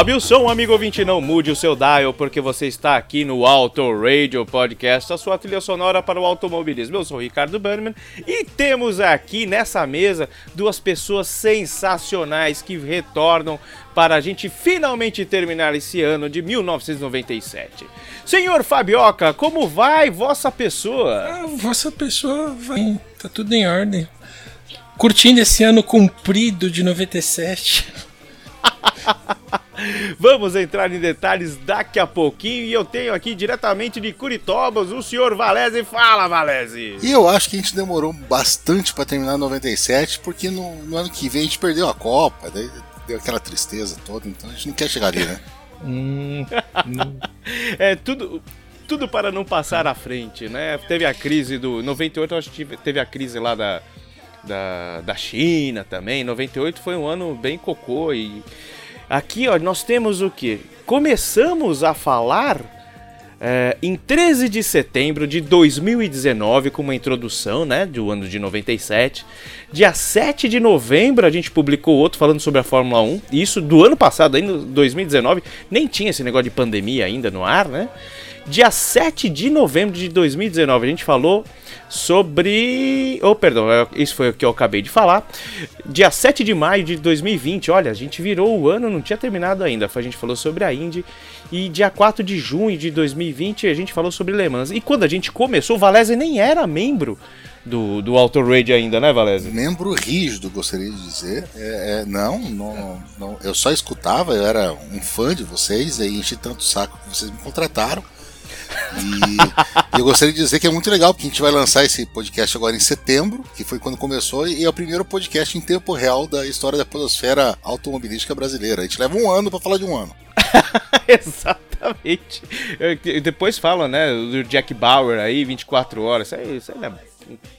Sobe o som, amigo ouvinte, não mude o seu dial, porque você está aqui no Auto Radio Podcast, a sua trilha sonora para o automobilismo. Eu sou o Ricardo Bannerman e temos aqui nessa mesa duas pessoas sensacionais que retornam para a gente finalmente terminar esse ano de 1997. Senhor Fabioca, como vai vossa pessoa? A vossa pessoa vai. Tá tudo em ordem. Curtindo esse ano comprido de 97. Vamos entrar em detalhes daqui a pouquinho e eu tenho aqui diretamente de Curitobas o senhor Valese. Fala, Valese! E eu acho que a gente demorou bastante pra terminar 97, porque no, no ano que vem a gente perdeu a Copa, daí deu aquela tristeza toda, então a gente não quer chegar ali, né? Hum, hum. É tudo, tudo para não passar à frente, né? Teve a crise do 98, eu acho que teve a crise lá da, da, da China também. 98 foi um ano bem cocô e aqui, ó, nós temos o que? Começamos a falar é, em 13 de setembro de 2019, com uma introdução, né, do ano de 97. Dia 7 de novembro a gente publicou outro falando sobre a Fórmula 1. Isso do ano passado, ainda 2019, nem tinha esse negócio de pandemia ainda no ar, né? Dia 7 de novembro de 2019 a gente falou sobre. Oh, perdão, é- isso foi o que eu acabei de falar. Dia 7 de maio de 2020, olha, a gente virou o ano, não tinha terminado ainda. A gente falou sobre a Indy. E dia 4 de junho de 2020 a gente falou sobre Le Mans. E quando a gente começou, o Valese nem era membro do, do Auto Radio ainda, né, Valese? Membro rígido, gostaria de dizer. É, é, não, não, não, eu só escutava, eu era um fã de vocês, aí enchi tanto saco que vocês me contrataram. E eu gostaria de dizer que é muito legal, porque a gente vai lançar esse podcast agora em setembro, que foi quando começou, e é o primeiro podcast em tempo real da história da podosfera automobilística brasileira. A gente leva um ano pra falar de um ano. Exatamente. Eu- depois falam, né, do Jack Bauer aí, 24 horas. Isso aí, isso aí não é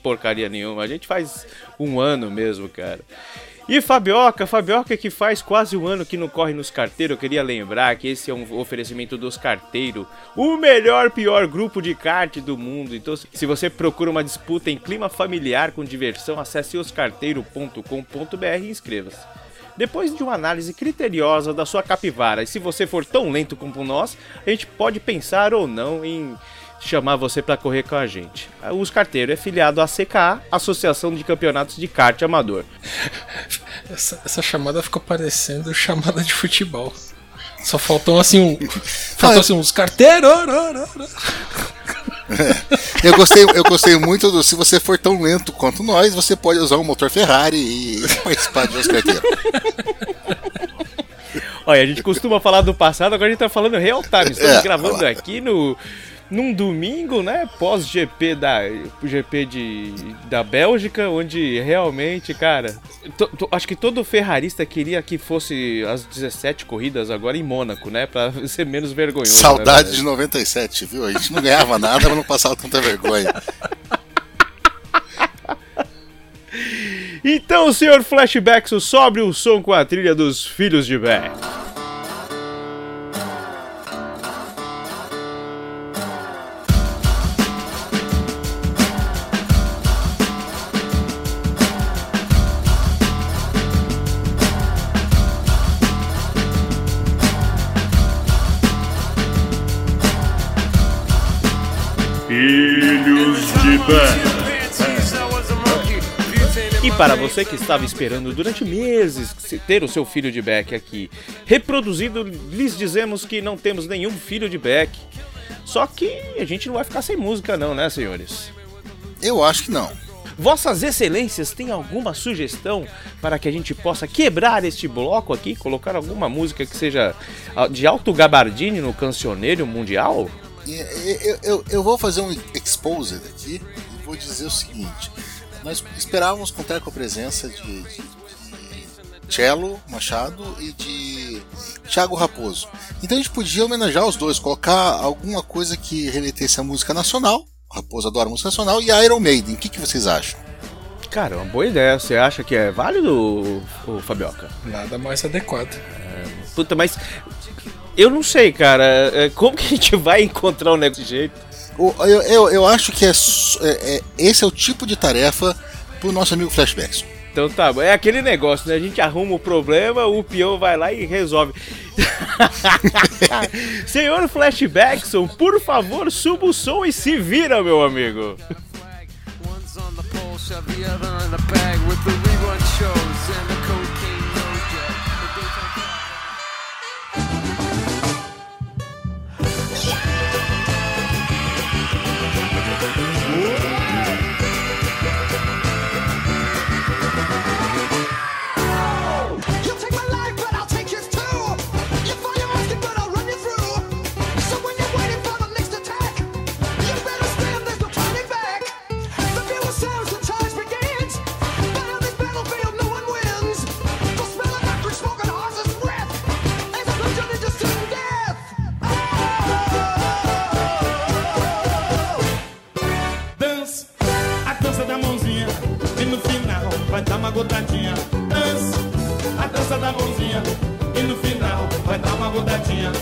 porcaria nenhuma. A gente faz um ano mesmo, cara. E Fabioca, Fabioca que faz quase um ano que não corre nos carteiros. Eu queria lembrar que esse é um oferecimento dos carteiros, o melhor, pior grupo de kart do mundo. Então, se você procura uma disputa em clima familiar com diversão, acesse oscarteiro.com.br e inscreva-se. Depois de uma análise criteriosa da sua capivara, e se você for tão lento como nós, a gente pode pensar ou não em chamar você para correr com a gente. Os Carteiro é filiado à CKA, Associação de Campeonatos de Kart Amador. Essa, essa chamada ficou parecendo chamada de futebol. Só faltou assim um. Faltou assim uns carteiros. Eu gostei, eu gostei muito do se você for tão lento quanto nós, você pode usar um motor Ferrari e participar de Oscar Carteiro. Olha, a gente costuma falar do passado, agora a gente tá falando real time. Estamos É, gravando aqui no num domingo, né, pós GP da GP de da Bélgica, onde realmente, cara, to- to- acho que todo ferrarista queria que fosse as 17 corridas agora em Mônaco, né, Pra ser menos vergonhoso. Saudade né, de 97, viu? A gente não ganhava nada, mas não passava tanta vergonha. Então, senhor Flashback, sobre o som com a trilha dos Filhos de Beck. E para você que estava esperando durante meses se- ter o seu filho de Beck aqui reproduzido, lhes dizemos que não temos nenhum filho de Beck. Só que a gente não vai ficar sem música não, né, senhores? Eu acho que não. Vossas Excelências têm alguma sugestão para que a gente possa quebrar este bloco aqui? Colocar alguma música que seja ah, de alto gabardine no cancioneiro mundial? Eu, eu, eu vou fazer um exposed aqui e vou dizer o seguinte: nós esperávamos contar com a presença de, de, de Cello Machado e de Thiago Raposo. Então a gente podia homenagear os dois, colocar alguma coisa que remetesse à música nacional. O Raposo adora música nacional e Iron Maiden. O que, que vocês acham? Cara, uma boa ideia. Você acha que é válido, o Fabioca? Nada mais adequado. Puta, mas eu não sei, cara. É, Como que a gente vai encontrar um negócio desse jeito? Eu, eu, eu acho que é, é- é- esse é o tipo de tarefa pro nosso amigo Flashbacks. Então tá, é aquele negócio, né? A gente arruma o problema, o peão vai lá e resolve. Senhor Flashbackson, por favor, suba o som e se vira, meu amigo. Vai dar uma gotadinha. Dança, a dança da mãozinha. E no final vai dar uma gotadinha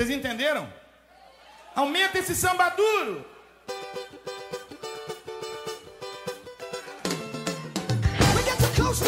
Vocês entenderam? Aumenta esse samba duro We get so close,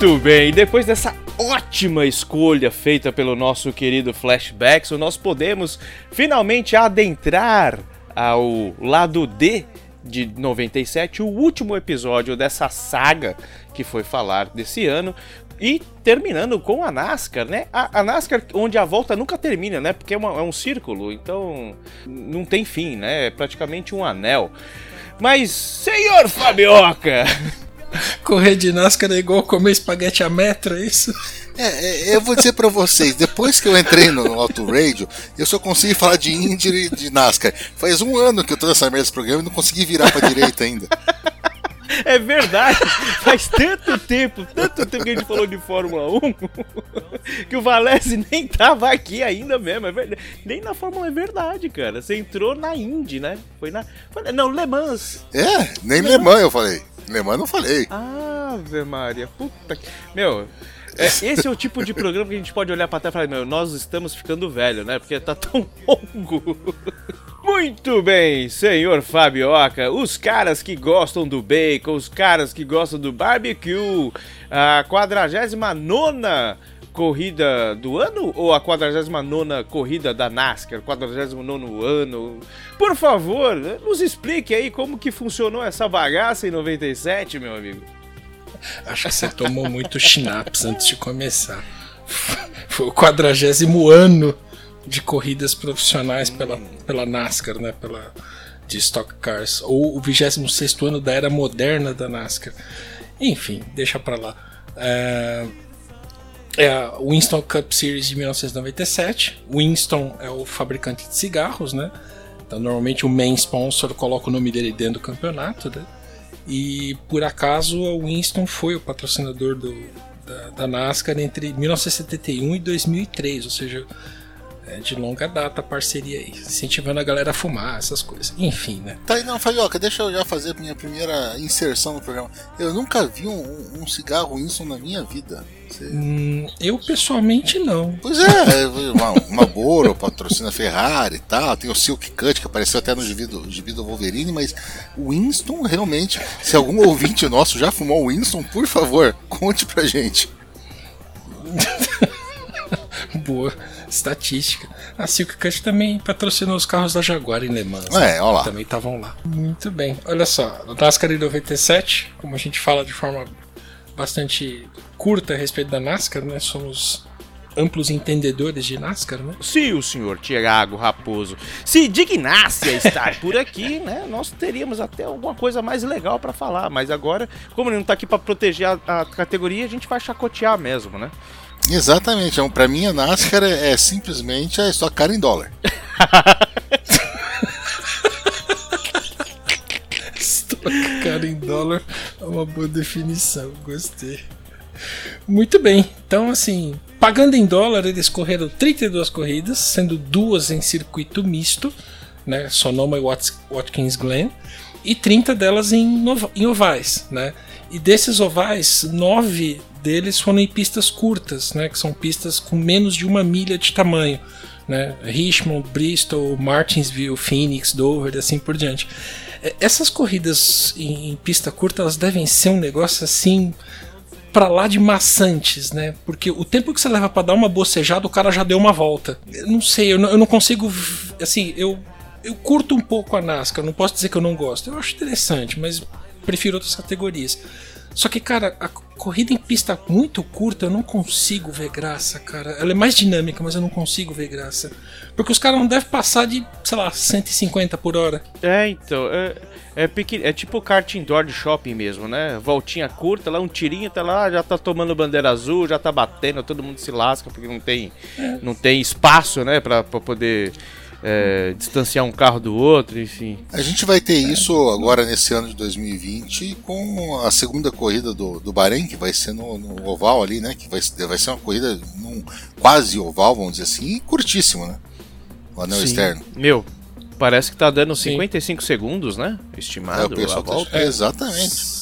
Muito bem, depois dessa ótima escolha feita pelo nosso querido Flashbacks, nós podemos finalmente adentrar ao lado D de 97, o último episódio dessa saga que foi falar desse ano. E terminando com a NASCAR, né? A, a NASCAR, onde a volta nunca termina, né? Porque é, uma- é um círculo, então não tem fim, né? É praticamente um anel. Mas, senhor Fabioca, Correr de NASCAR é igual comer espaguete a metro, é isso? É, é, eu vou dizer pra vocês, depois que eu entrei no Auto Radio, eu só consegui falar de Indy e de NASCAR. Faz um ano que eu tô nessa merda desse programa e não consegui virar pra direita ainda. É verdade, faz tanto tempo, tanto tempo que a gente falou de Fórmula 1 que o Valese nem tava aqui ainda mesmo. É verdade. Nem na Fórmula é verdade, cara. Você entrou na Indy, né? Foi na. não, Le Mans. É, nem Le Mans eu falei. Le Mans eu não falei. Ave Maria, puta que. Meu. é, esse é o tipo de programa que a gente pode olhar pra trás e falar, meu, nós estamos ficando velho, né? Porque tá tão longo. Muito bem, senhor Fabioca. Os caras que gostam do bacon, os caras que gostam do barbecue, a 49 corrida do ano ou a 49 corrida da NASCAR, 49 ano? Por favor, nos explique aí como que funcionou essa bagaça em 97, meu amigo. Acho que você tomou muito schnapps antes de começar. Foi o quadragésimo ano de corridas profissionais pela, pela NASCAR, né? Pela, de Stock Cars. Ou o 26 ano da era moderna da NASCAR. Enfim, deixa pra lá. É, é a Winston Cup Series de 1997. Winston é o fabricante de cigarros, né? Então, normalmente o main sponsor coloca o nome dele dentro do campeonato, né? E por acaso a Winston foi o patrocinador do, da, da NASCAR entre 1971 e 2003, ou seja, é de longa data parceria aí, incentivando a galera a fumar, essas coisas. Enfim, né? Tá aí, não, Fabioca, deixa eu já fazer a minha primeira inserção no programa. Eu nunca vi um, um- cigarro Winston na minha vida. Hum, eu pessoalmente não. Pois é, uma, uma Boro patrocina Ferrari e tal, tem o Silk Cut que apareceu até no gibi do, gibi do Wolverine, mas o Winston realmente, se algum ouvinte nosso já fumou o Winston, por favor, conte pra gente. Boa estatística. A Silk Cut também patrocinou os carros da Jaguar em Le Mans. É, ó lá. Também estavam lá. Muito bem. Olha só, no NASCAR em 97, como a gente fala de forma bastante curta a respeito da NASCAR, né? Somos amplos entendedores de NASCAR, né? Se o senhor Tiago Raposo se dignasse a estar por aqui, né, nós teríamos até alguma coisa mais legal pra falar. Mas agora, como ele não tá aqui pra proteger a, a categoria, a gente vai chacotear mesmo, né? Exatamente, então, pra mim a NASCAR é, é simplesmente a Stock Car em dólar. Stock Car em dólar é uma boa definição, gostei. Muito bem, então assim, pagando em dólar, eles correram 32 corridas, sendo duas em circuito misto, né, Sonoma e Wat- Watkins Glen, e 30 delas em, em ovais, né? E desses ovais, nove deles foram em pistas curtas, né, que são pistas com menos de uma milha de tamanho, né? Richmond, Bristol, Martinsville, Phoenix, Dover, e assim por diante. É, Essas corridas em, em pista curta, elas devem ser um negócio assim pra lá de maçantes, né? Porque o tempo que você leva pra dar uma bocejada, o cara já deu uma volta. Eu não sei, eu não, eu não consigo. Assim, eu, eu curto um pouco a NASCAR, não posso dizer que eu não gosto. Eu acho interessante, mas prefiro outras categorias. Só que, cara, a corrida em pista muito curta eu não consigo ver graça, cara. Ela é mais dinâmica, mas eu não consigo ver graça. Porque os caras não devem passar de, sei lá, 150 por hora. É, então, é, é, pequen... é tipo kart indoor de shopping mesmo, né? Voltinha curta, lá um tirinho, tá lá, já tá tomando bandeira azul, já tá batendo, todo mundo se lasca porque não tem, não tem espaço, né, pra, pra poder é, distanciar um carro do outro, enfim. A gente vai ter isso agora nesse ano de 2020 com a segunda corrida do, do Bahrein, que vai ser no, no oval ali, né? Que vai, vai ser uma corrida num quase oval, vamos dizer assim, e curtíssimo, né? O anel Sim. externo. Meu, parece que tá dando Sim. 55 segundos, né? É, Estimado o pessoal a tá- volta. Exatamente.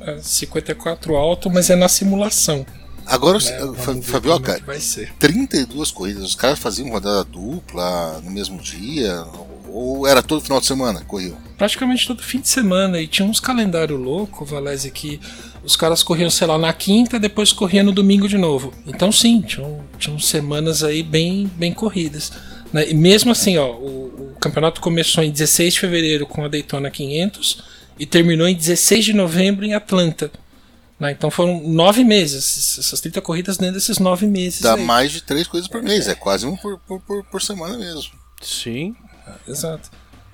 É 54 alto, mas é na simulação. Agora, né? Fa- Vamos ver como é Fabioca, vai ser. 32 corridas. Os caras faziam rodada dupla no mesmo dia? Ou era todo final de semana que corriam? praticamente todo fim de semana e tinha uns calendário louco, Valese, que os caras corriam, sei lá, na quinta, depois corriam no domingo de novo. Então sim, tinham, tinham semanas aí bem, bem corridas. né? E mesmo assim, ó, o, o campeonato começou em 16 de fevereiro com a Daytona 500 e terminou em 16 de novembro em Atlanta. Né? Então foram nove meses, essas 30 corridas dentro desses nove meses. Dá aí. mais de três coisas por mês. É quase um por, por, por, por semana mesmo. Sim. Exato.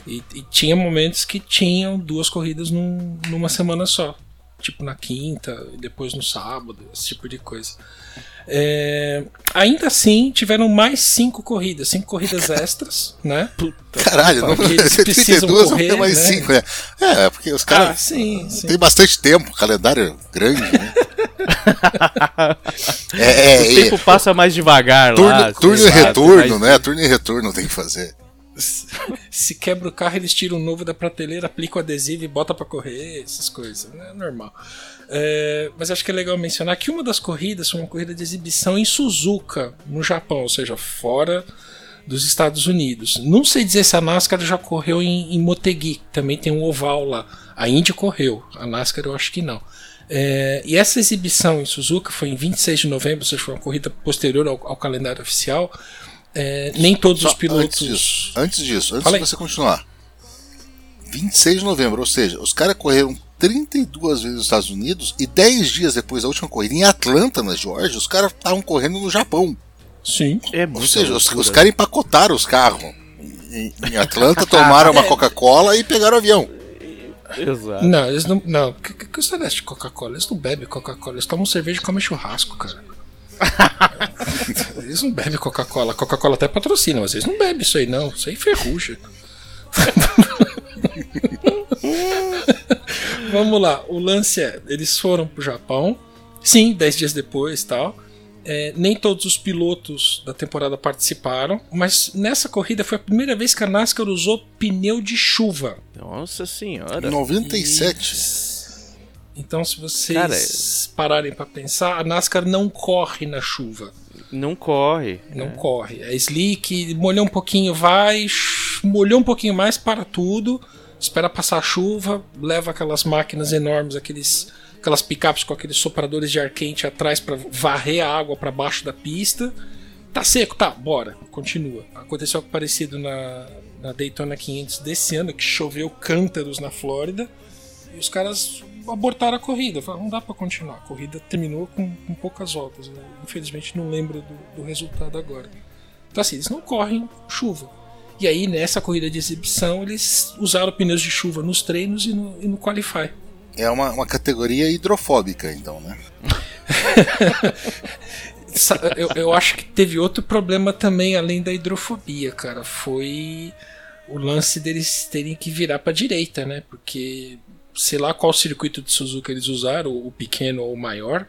E, e tinha momentos que tinham duas corridas num- numa semana só. tipo na quinta, e depois no sábado, esse tipo de coisa. É, ainda assim, tiveram mais cinco corridas, cinco corridas extras, né? Caralho, não, Porque eles 32 precisam não correr, tem mais né? 5, né? É, porque os Ah, caras sim, sim. tem bastante tempo, calendário grande, né? é, é, O tempo passa mais devagar turno, lá. turno sei e retorno, né? Turno e retorno tem que fazer. Se quebra o carro, eles tiram o novo da prateleira, aplicam o adesivo e bota pra correr, essas coisas, né? É normal. É, mas acho que é legal mencionar que uma das corridas foi uma corrida de exibição em Suzuka, no Japão, ou seja, fora dos Estados Unidos. Não sei dizer se a NASCAR já correu em, em Motegi, que também tem um oval lá. A Indy correu, a NASCAR eu acho que não. É, e essa exibição em Suzuka foi em 26 de novembro, ou seja, foi uma corrida posterior ao, ao calendário oficial. É, nem todos Só os pilotos. Antes disso, antes, disso, antes de você continuar. 26 de novembro, ou seja, os caras correram 32 vezes nos Estados Unidos e 10 dias depois da última corrida em Atlanta, na Georgia, os caras estavam correndo no Japão. Sim. É Ou seja, os, os caras empacotaram os carros em, em Atlanta, tomaram uma Coca-Cola e pegaram o avião. Exato. Não, eles não. Não, que, que, que você de Coca-Cola? Eles não bebem Coca-Cola, eles tomam cerveja e comem churrasco, cara. eles não bebem Coca-Cola. Coca-Cola até patrocina, mas eles não bebem isso aí, não. Isso aí ferruja. Vamos lá, o lance é: eles foram pro Japão, sim, 10 dias depois tal. É, nem todos os pilotos da temporada participaram, mas nessa corrida foi a primeira vez que a NASCAR usou pneu de chuva. Nossa senhora. 97. Então, se vocês Cara, pararem pra pensar, a NASCAR não corre na chuva. Não corre. Não corre. É slick, molhou um pouquinho, vai, molhou um pouquinho mais, para tudo, espera passar a chuva, leva aquelas máquinas enormes, aqueles, aquelas picapes com aqueles sopradores de ar quente atrás para varrer a água para baixo da pista. Tá seco? Tá, bora. Continua. Aconteceu algo parecido na, na Daytona 500 desse ano, que choveu cântaros na Flórida. E os caras abortaram a corrida. Falaram, não dá pra continuar. A corrida terminou com, com poucas voltas. Eu, infelizmente não lembro do, do resultado agora. Então assim, eles não correm chuva. E aí nessa corrida de exibição eles usaram pneus de chuva nos treinos e no, e no Qualify. É uma, uma categoria hidrofóbica, então, né? Eu, eu acho que teve outro problema também, além da hidrofobia, cara. Foi o lance deles terem que virar pra direita, né? Porque sei lá qual circuito de Suzuka eles usaram, o pequeno ou o maior.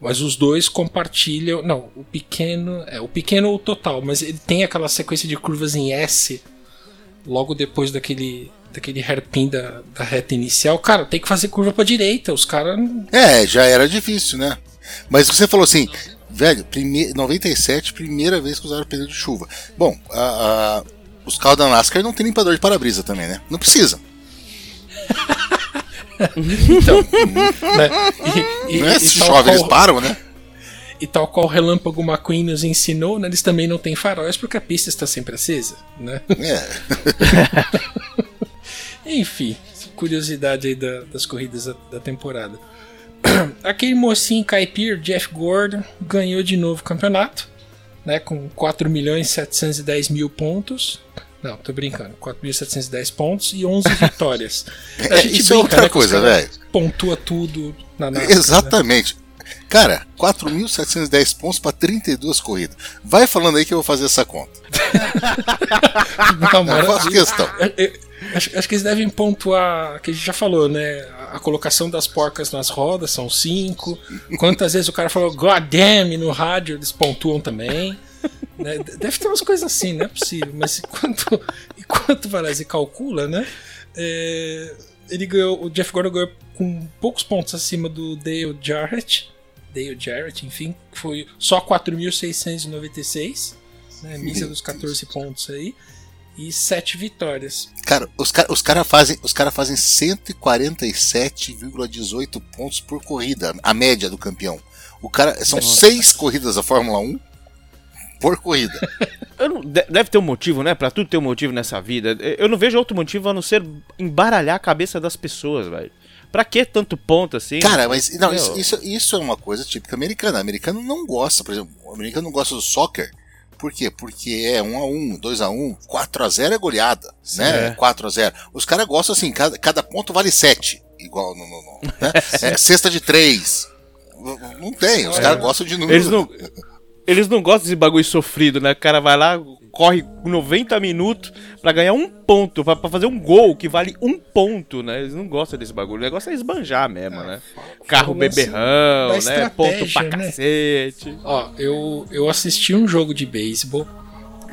Mas os dois compartilham. Não, o pequeno. É, o pequeno o total, mas ele tem aquela sequência de curvas em S logo depois daquele. Daquele hairpin da, da reta inicial, cara, tem que fazer curva pra direita. Os caras É, já era difícil, né? Mas você falou assim, velho, prime... 97, primeira vez que usaram pneu de chuva. Bom, a- a- os carros da NASCAR não tem limpador de para-brisa também, né? Não precisa. Então, né? E, e- e Se tal chove, eles qual- param, né? E tal qual o Relâmpago McQueen nos ensinou, né, eles também não têm faróis porque a pista está sempre acesa, né? É. Enfim, curiosidade aí da- das corridas da, da temporada. Aquele mocinho caipira, Jeff Gordon, ganhou de novo o campeonato, né, com 4 milhões 710 mil pontos. Não, tô brincando, 4.710 pontos e 11 vitórias. A É, gente isso é brinca, outra né, coisa, velho. Pontua tudo na NASCAR, né? Exatamente. Cara, 4.710 pontos pra 32 corridas. Vai falando aí que eu vou fazer essa conta. Não, maravilha. faço questão. Eu- eu- Acho, acho que eles devem pontuar, que a gente já falou, né? A a colocação das porcas nas rodas são cinco. Quantas vezes o cara falou God damn no rádio, eles pontuam também. Né? De- Deve ter umas coisas assim, não é possível. Mas enquanto, enquanto vai lá e calcula, né? é, ele ganhou, o Jeff Gordon ganhou com poucos pontos acima do Dale Jarrett. Dale Jarrett, enfim, foi só 4.696. Né, missa dos 14 pontos aí. E 7 vitórias. Cara, os caras os cara fazem, os cara fazem 147,18 pontos por corrida, a média do campeão. O cara são seis corridas da Fórmula 1 por corrida. Não- de- deve ter um motivo, né? Pra tudo ter um motivo nessa vida. Eu não vejo outro motivo a não ser embaralhar a cabeça das pessoas, velho. Pra que tanto ponto assim? Cara, mas não, isso, isso, isso é uma coisa típica americana. O americano não gosta, por exemplo, o americano não gosta do soccer. Por quê? Porque é 1 a 1, 2 a 1, 4 a 0 é goleada, né? É. 4 a 0. Os caras gostam assim, cada, cada ponto vale 7. igual no. no- no- né? É, cesta de três. Não- Não tem, os caras gostam de número. Eles não, eles não gostam desse bagulho sofrido, né? O cara vai lá, corre 90 minutos pra ganhar um ponto, pra, pra fazer um gol que vale um ponto, né? Eles não gostam desse bagulho. O negócio é esbanjar mesmo, né? Carro beberrão, né? Ponto pra né? cacete. Ó, eu, eu assisti um jogo de beisebol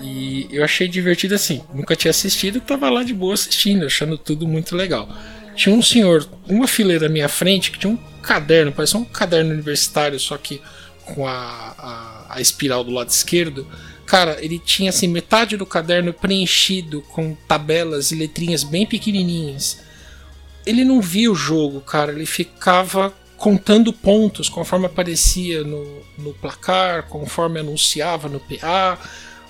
e eu achei divertido assim. Nunca tinha assistido, tava lá de boa assistindo, achando tudo muito legal. Tinha um senhor, uma fileira à minha frente, que tinha um caderno, parecia um caderno universitário, só que com a, a, a espiral do lado esquerdo. Cara, ele tinha assim metade do caderno preenchido com tabelas e letrinhas bem pequenininhas. Ele não via o jogo, cara, ele ficava contando pontos conforme aparecia no, no placar, conforme anunciava no PA,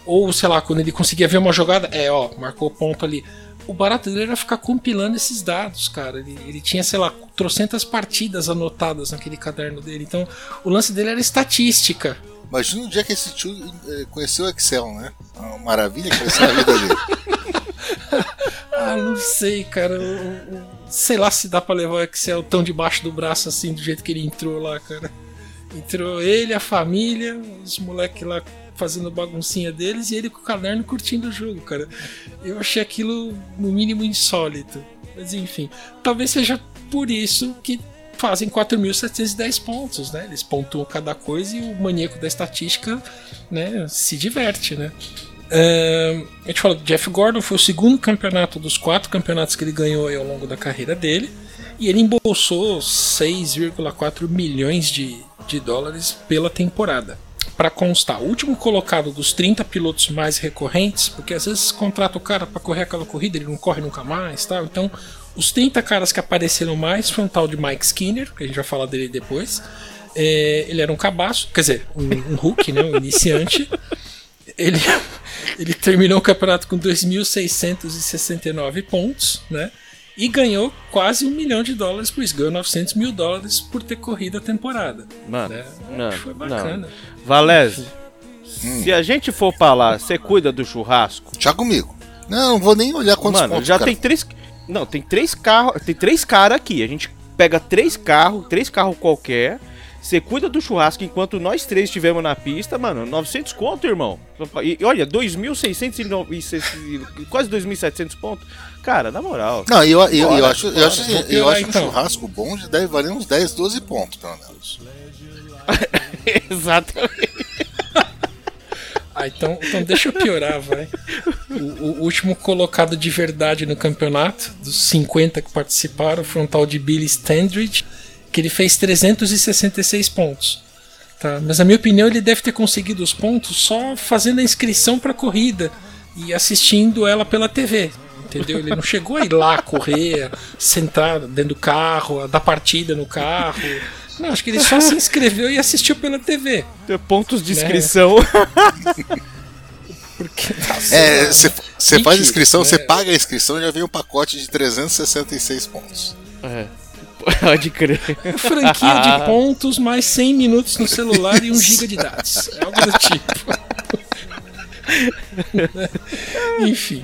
ou sei lá, quando ele conseguia ver uma jogada, é ó, marcou ponto ali. O barato dele era ficar compilando esses dados, cara. Ele, ele tinha, sei lá, trocentas partidas anotadas naquele caderno dele. Então, o lance dele era estatística. Imagina o dia que esse tio eh, conheceu o Excel, né? Uma maravilha que vai ser a vida dele. Ah, não sei, cara. Sei lá se dá pra levar o Excel tão debaixo do braço assim, do jeito que ele entrou lá, cara. Entrou ele, a família, os moleques lá fazendo baguncinha deles e ele com o caderno curtindo o jogo, cara. Eu achei aquilo, no mínimo, insólito. Mas enfim, talvez seja por isso que fazem 4.710 pontos, né? Eles pontuam cada coisa e o maníaco da estatística né, se diverte, né? A gente falou, Jeff Gordon foi o segundo campeonato dos quatro campeonatos que ele ganhou ao longo da carreira dele. E ele embolsou 6,4 milhões de, de dólares pela temporada. Para constar, o último colocado dos 30 pilotos mais recorrentes, porque às vezes contrata o cara para correr aquela corrida, ele não corre nunca mais, tal. Então, os 30 caras que apareceram mais foi um tal de Mike Skinner, que a gente vai falar dele depois. É, ele era um cabaço, quer dizer, um, um Hulk, né, um iniciante. Ele, ele terminou o campeonato com 2.669 pontos, né? E ganhou quase um milhão de dólares por isso. Ganhou 900 mil dólares por ter corrido a temporada. Mano, né? não, Foi bacana. não. Valese, se a gente for pra lá, você cuida do churrasco? Já comigo. Não, não vou nem olhar quantos Mano, pontos. já cara. tem três. Não, tem três carros. Tem três caras aqui. A gente pega três carros, três carros qualquer. Você cuida do churrasco enquanto nós três estivermos na pista, mano. 900 conto, irmão. E, e olha, 2.600 e quase 2.700 pontos. Cara, na moral. Não, eu, eu, eu Bora, acho, eu acho, Vou eu acho um então. churrasco bom de deve valer uns 10, 12 pontos, pelo menos. Exatamente. Ah, então, então deixa eu piorar, vai. O, o último colocado de verdade no campeonato, dos 50 que participaram, foi um tal de Billy Standridge, que ele fez 366 pontos. Tá? Mas na minha opinião ele deve ter conseguido os pontos só fazendo a inscrição para a corrida e assistindo ela pela TV. Entendeu? Ele não chegou a ir lá correr, sentar dentro do carro, dar partida no carro. Não, acho que ele só se inscreveu e assistiu pela TV. Pontos Né? de inscrição. Porque tá É, sei lá, você né? faz inscrição, né? você paga a inscrição já vem um pacote de 366 pontos. É. Pode crer. franquia de pontos mais 100 minutos no celular e 1 GB de dados. É algo do tipo. Enfim.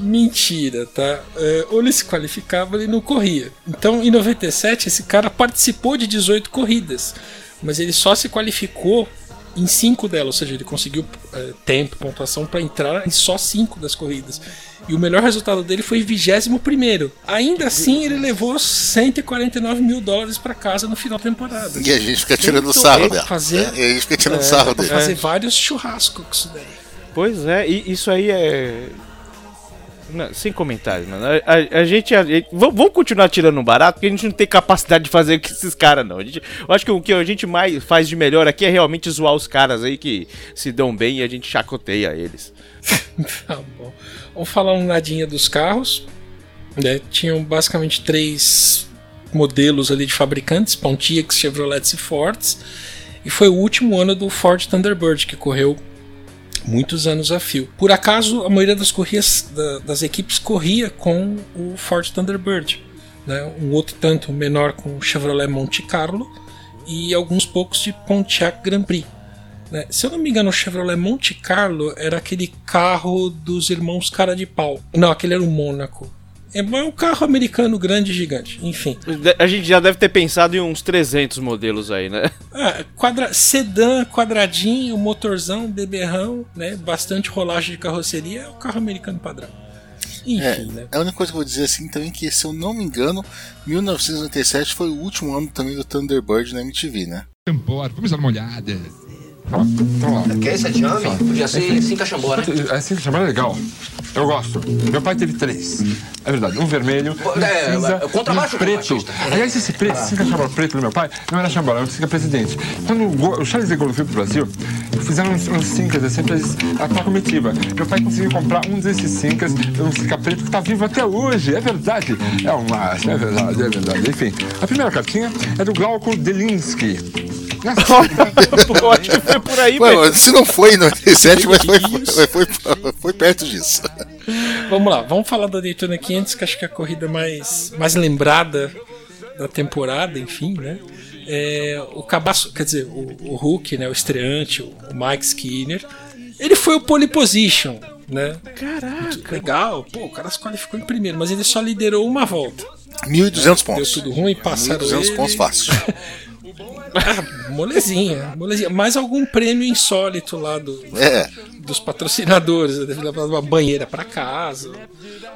Mentira, tá? É, ou ele se qualificava ou ele não corria. Então, em 97, esse cara participou de 18 corridas, mas ele só se qualificou em 5 delas, ou seja, ele conseguiu é, tempo, pontuação para entrar em só 5 das corridas. E o melhor resultado dele foi 21. Ainda assim, ele levou 149 mil dólares para casa no final da temporada. E a gente fica tirando sarro dela. fazer- É, e a gente fica tirando É, sarro dele. fazer vários churrascos com isso daí. Pois é, e isso aí é. Não, sem comentários, mano. A, a- a gente. a vamos continuar tirando um barato, porque a gente não tem capacidade de fazer com esses caras, não. A gente- eu acho que o que a gente mais faz de melhor aqui é realmente zoar os caras aí que se dão bem e a gente chacoteia eles. Tá bom. Vamos falar um nadinha dos carros. né? Tinham basicamente três modelos ali de fabricantes: Pontiacs, Chevrolets e Fords. E foi o último ano do Ford Thunderbird, que correu muitos anos a fio. Por acaso, a maioria das da- das equipes corria com o Ford Thunderbird. Né? Um outro tanto menor com o Chevrolet Monte Carlo e alguns poucos de Pontiac Grand Prix. né? Se eu não me engano, o Chevrolet Monte Carlo era aquele carro dos irmãos Cara de Pau. Não, aquele era o Mônaco. É um carro americano grande e gigante. Enfim. A gente já deve ter pensado em uns 300 modelos aí, né? Ah, quadra... Sedã, quadradinho, motorzão, beberrão, né? Bastante rolagem de carroceria. É o carro americano padrão. Enfim, É, né? a única coisa que eu vou dizer assim também que, se eu não me engano, 1997 foi o último ano também do Thunderbird na MTV, né? Vamos dar uma olhada. Então. Quer esse chame? Podia ser cinco cachambora. Assim que chamar é legal. Eu gosto. Meu pai teve três. É verdade. Um vermelho, um É, cinza é, contrabaixo e um preto. Aliás, esse preto, cinca chambora preto do meu pai, não era chambora, era um cinca presidente. Quando o, Go- o Charles de Gaulle veio pro Brasil, fizeram uns, uns cincas assim pra comitiva. Meu pai conseguiu comprar um desses cincas, um cinca preto que tá vivo até hoje. É verdade. É um máximo, é verdade, é verdade. Enfim, a primeira cartinha é do Glauco Delinsky. Eu acho que foi por aí, Ué, velho. mas se não foi em 97, mas foi, foi, foi, foi perto disso. Vamos lá, vamos falar da Daytona 500, que acho que é a corrida mais, mais lembrada da temporada, enfim, né? É, o cabaço, quer dizer, o, o Hulk, né, o estreante, o Mike Skinner, ele foi o pole position, né? Caraca! Legal, pô, o cara se qualificou em primeiro, mas ele só liderou uma volta. 1.200 Deu pontos. tudo ruim, passaram 1.200 ele. pontos fácil. Ah, molezinha, molezinha. Mais algum prêmio insólito lá do, É, dos patrocinadores. Deve levar uma banheira pra casa,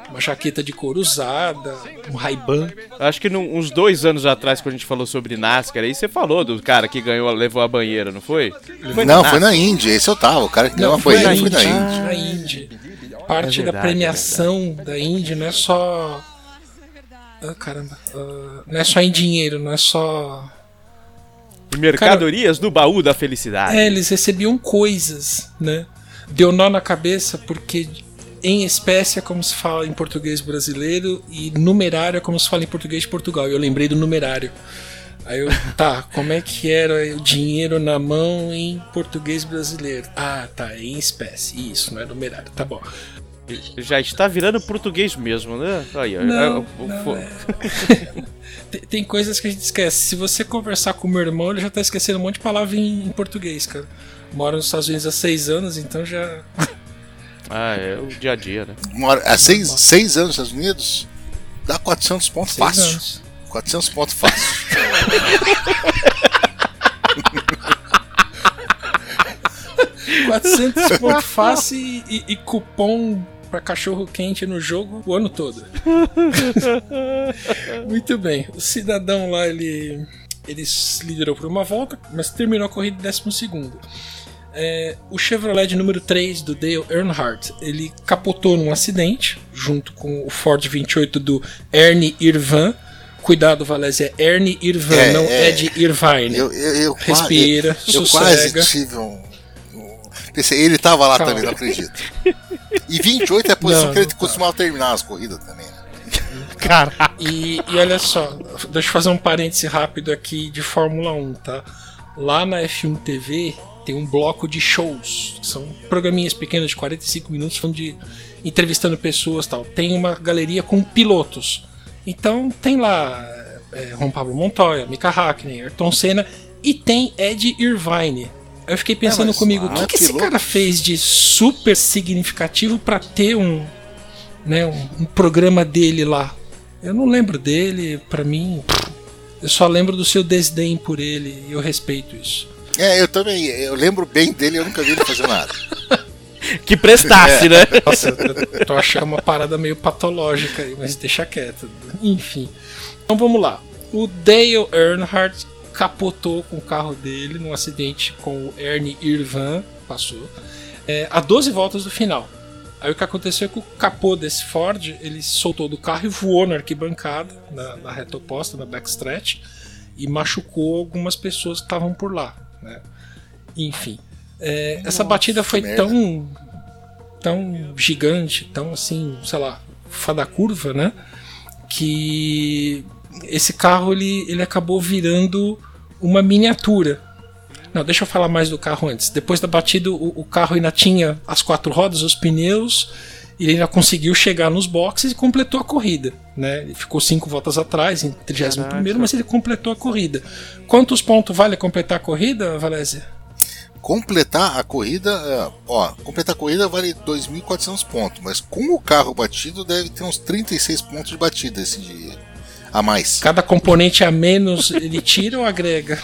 uma jaqueta de couro usada, um Ray-Ban. Acho que num- uns dois anos atrás, quando a gente falou sobre NASCAR, aí você falou do cara que ganhou, levou a banheira, não foi? Foi não, na foi na Índia, esse eu tava. O cara que ganhou foi ele, foi na Índia. Na Indy. Parte É da verdade, premiação da Indy não é só. Ah, caramba. Ah, não é só em dinheiro, não é só. Mercadorias do baú da felicidade. É, eles recebiam coisas, né? Deu nó na cabeça porque em espécie é como se fala em português brasileiro e numerário é como se fala em português de Portugal. Eu lembrei do numerário. Aí eu, tá, como é que era o dinheiro na mão em português brasileiro? Ah, tá, em espécie. Isso, não é numerário, tá bom. Já está virando português mesmo, né? Aí, ó, Não, é, não, fo- é. Tem, tem coisas que a gente esquece. Se você conversar com o meu irmão, ele já tá esquecendo um monte de palavra em, em português, cara. Mora nos Estados Unidos há seis anos, então já. Ah, é o dia a dia, né? Mora há seis, seis anos nos Estados Unidos, dá 400 pontos Seis fácil. anos. 400 pontos fácil. 400 pontos fácil e, e- e cupom pra cachorro quente no jogo o ano todo. Muito bem. O cidadão lá, ele, ele liderou por uma volta, mas terminou a corrida em 12 é, o Chevrolet de número 3 do Dale Earnhardt, ele capotou num acidente junto com o Ford 28 do Ernie Irvan. Cuidado, Valézia, é Ernie Irvan, É, não é. Ed Irvine. Eu, eu, eu, Respira, eu, eu sossega. quase tive um. um- Pensei, ele tava lá Calma. também, não acredito. E 28 é a posição Não, que ele não costumava terminar as corridas também. né? E, e olha só, deixa eu fazer um parêntese rápido aqui de Fórmula 1, tá? Lá na F1 TV tem um bloco de shows, são programinhas pequenas de 45 minutos, falando de entrevistando pessoas tal. Tem uma galeria com pilotos. Então tem lá é, Juan Pablo Montoya, Mika Hakkinen, Ayrton Senna e tem Ed Irvine. Eu fiquei pensando mas comigo, o não que, é que esse cara fez de super significativo pra ter um, né, um, um programa dele lá. Eu não lembro dele, pra mim, eu só lembro do seu desdém por ele e eu respeito isso. É, eu também. Eu lembro bem dele, eu nunca vi ele fazer nada. Que prestasse, né? Nossa, eu tô achando uma parada meio patológica aí, mas deixa quieto. Enfim. Então vamos lá. O Dale Earnhardt capotou com o carro dele num acidente com o Ernie Irvan, passou, é, a 12 voltas do final. Aí o que aconteceu é que o capô desse Ford ele soltou do carro e voou na arquibancada, na, na reta oposta, na backstretch, e machucou algumas pessoas que estavam por lá. Né? Enfim, é, essa batida foi merda. tão tão gigante, tão assim, sei lá, fada curva, né? Que esse carro ele, ele acabou virando uma miniatura. Não, deixa eu falar mais do carro antes. Depois da batida, o, o carro ainda tinha as quatro rodas, os pneus, e ele ainda conseguiu chegar nos boxes e completou a corrida. Né? Ele ficou cinco voltas atrás, em 31, mas ele completou a corrida. Quantos pontos vale completar a corrida, Valézia? Completar a corrida, é, ó, completar a corrida vale 2.400 pontos, mas com o carro batido deve ter uns 36 pontos de batida esse dia a mais. Cada componente a menos ele tira ou agrega?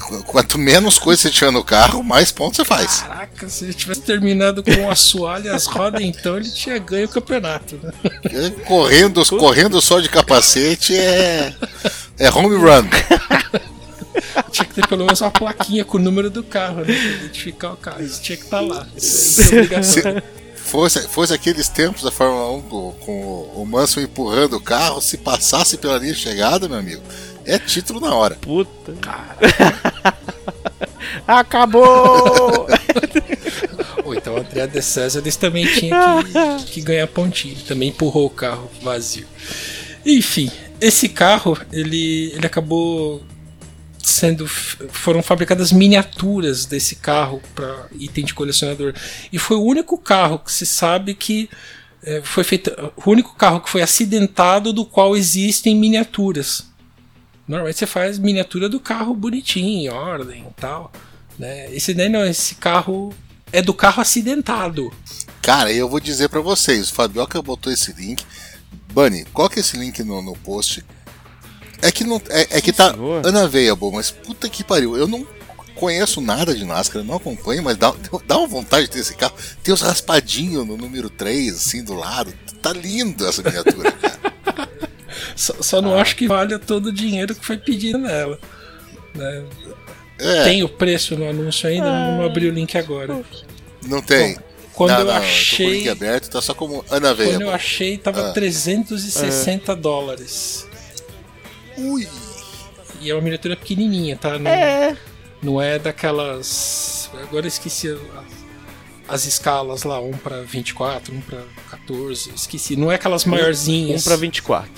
Qu- Quanto menos coisa você tiver no carro, mais pontos você faz. Caraca, se ele tivesse terminado com o assoalho e as rodas, então ele tinha ganho o campeonato. Né? Correndo, correndo só de capacete é é home run. Tinha que ter pelo menos uma plaquinha com o número do carro, né? Pra identificar o carro. Isso tinha que estar lá. Isso é obrigatório. Fosse, fosse aqueles tempos da Fórmula 1 com, com o Manson empurrando o carro, se passasse pela linha de chegada, meu amigo, é título na hora. Puta. Acabou! Ou então o André de César eles também tinha que, que ganhar pontinho. Também empurrou o carro vazio. Enfim, esse carro ele, ele acabou sendo foram fabricadas miniaturas desse carro para item de colecionador e foi o único carro que se sabe que eh, foi feito o único carro que foi acidentado do qual existem miniaturas normalmente você faz miniatura do carro bonitinho em ordem e tal né esse daí não esse carro é do carro acidentado Cara, eu vou dizer pra vocês, o Fabioca botou esse link. Bunny, coloca esse link no, no post. É que não é, é que tá senhor. unavailable, mas puta que pariu. Eu não conheço nada de NASCAR, não acompanho, mas dá, dá uma vontade de ter esse carro. Tem os raspadinhos no número 3, assim, do lado. Tá lindo essa miniatura, cara. só, só não acho que valha todo o dinheiro que foi pedido nela né? É, tem o preço no anúncio ainda não, não abri o link agora não tem. quando não, eu não, tô com o achei link aberto, tá só como Quando unavailable. eu achei, tava Ah. 360 dólares. Ui. E é uma miniatura pequenininha, tá? Não é, não é daquelas. Agora eu esqueci as escalas lá, um pra 24, um pra 14. Esqueci. Não é aquelas maiorzinhas. Um pra 24.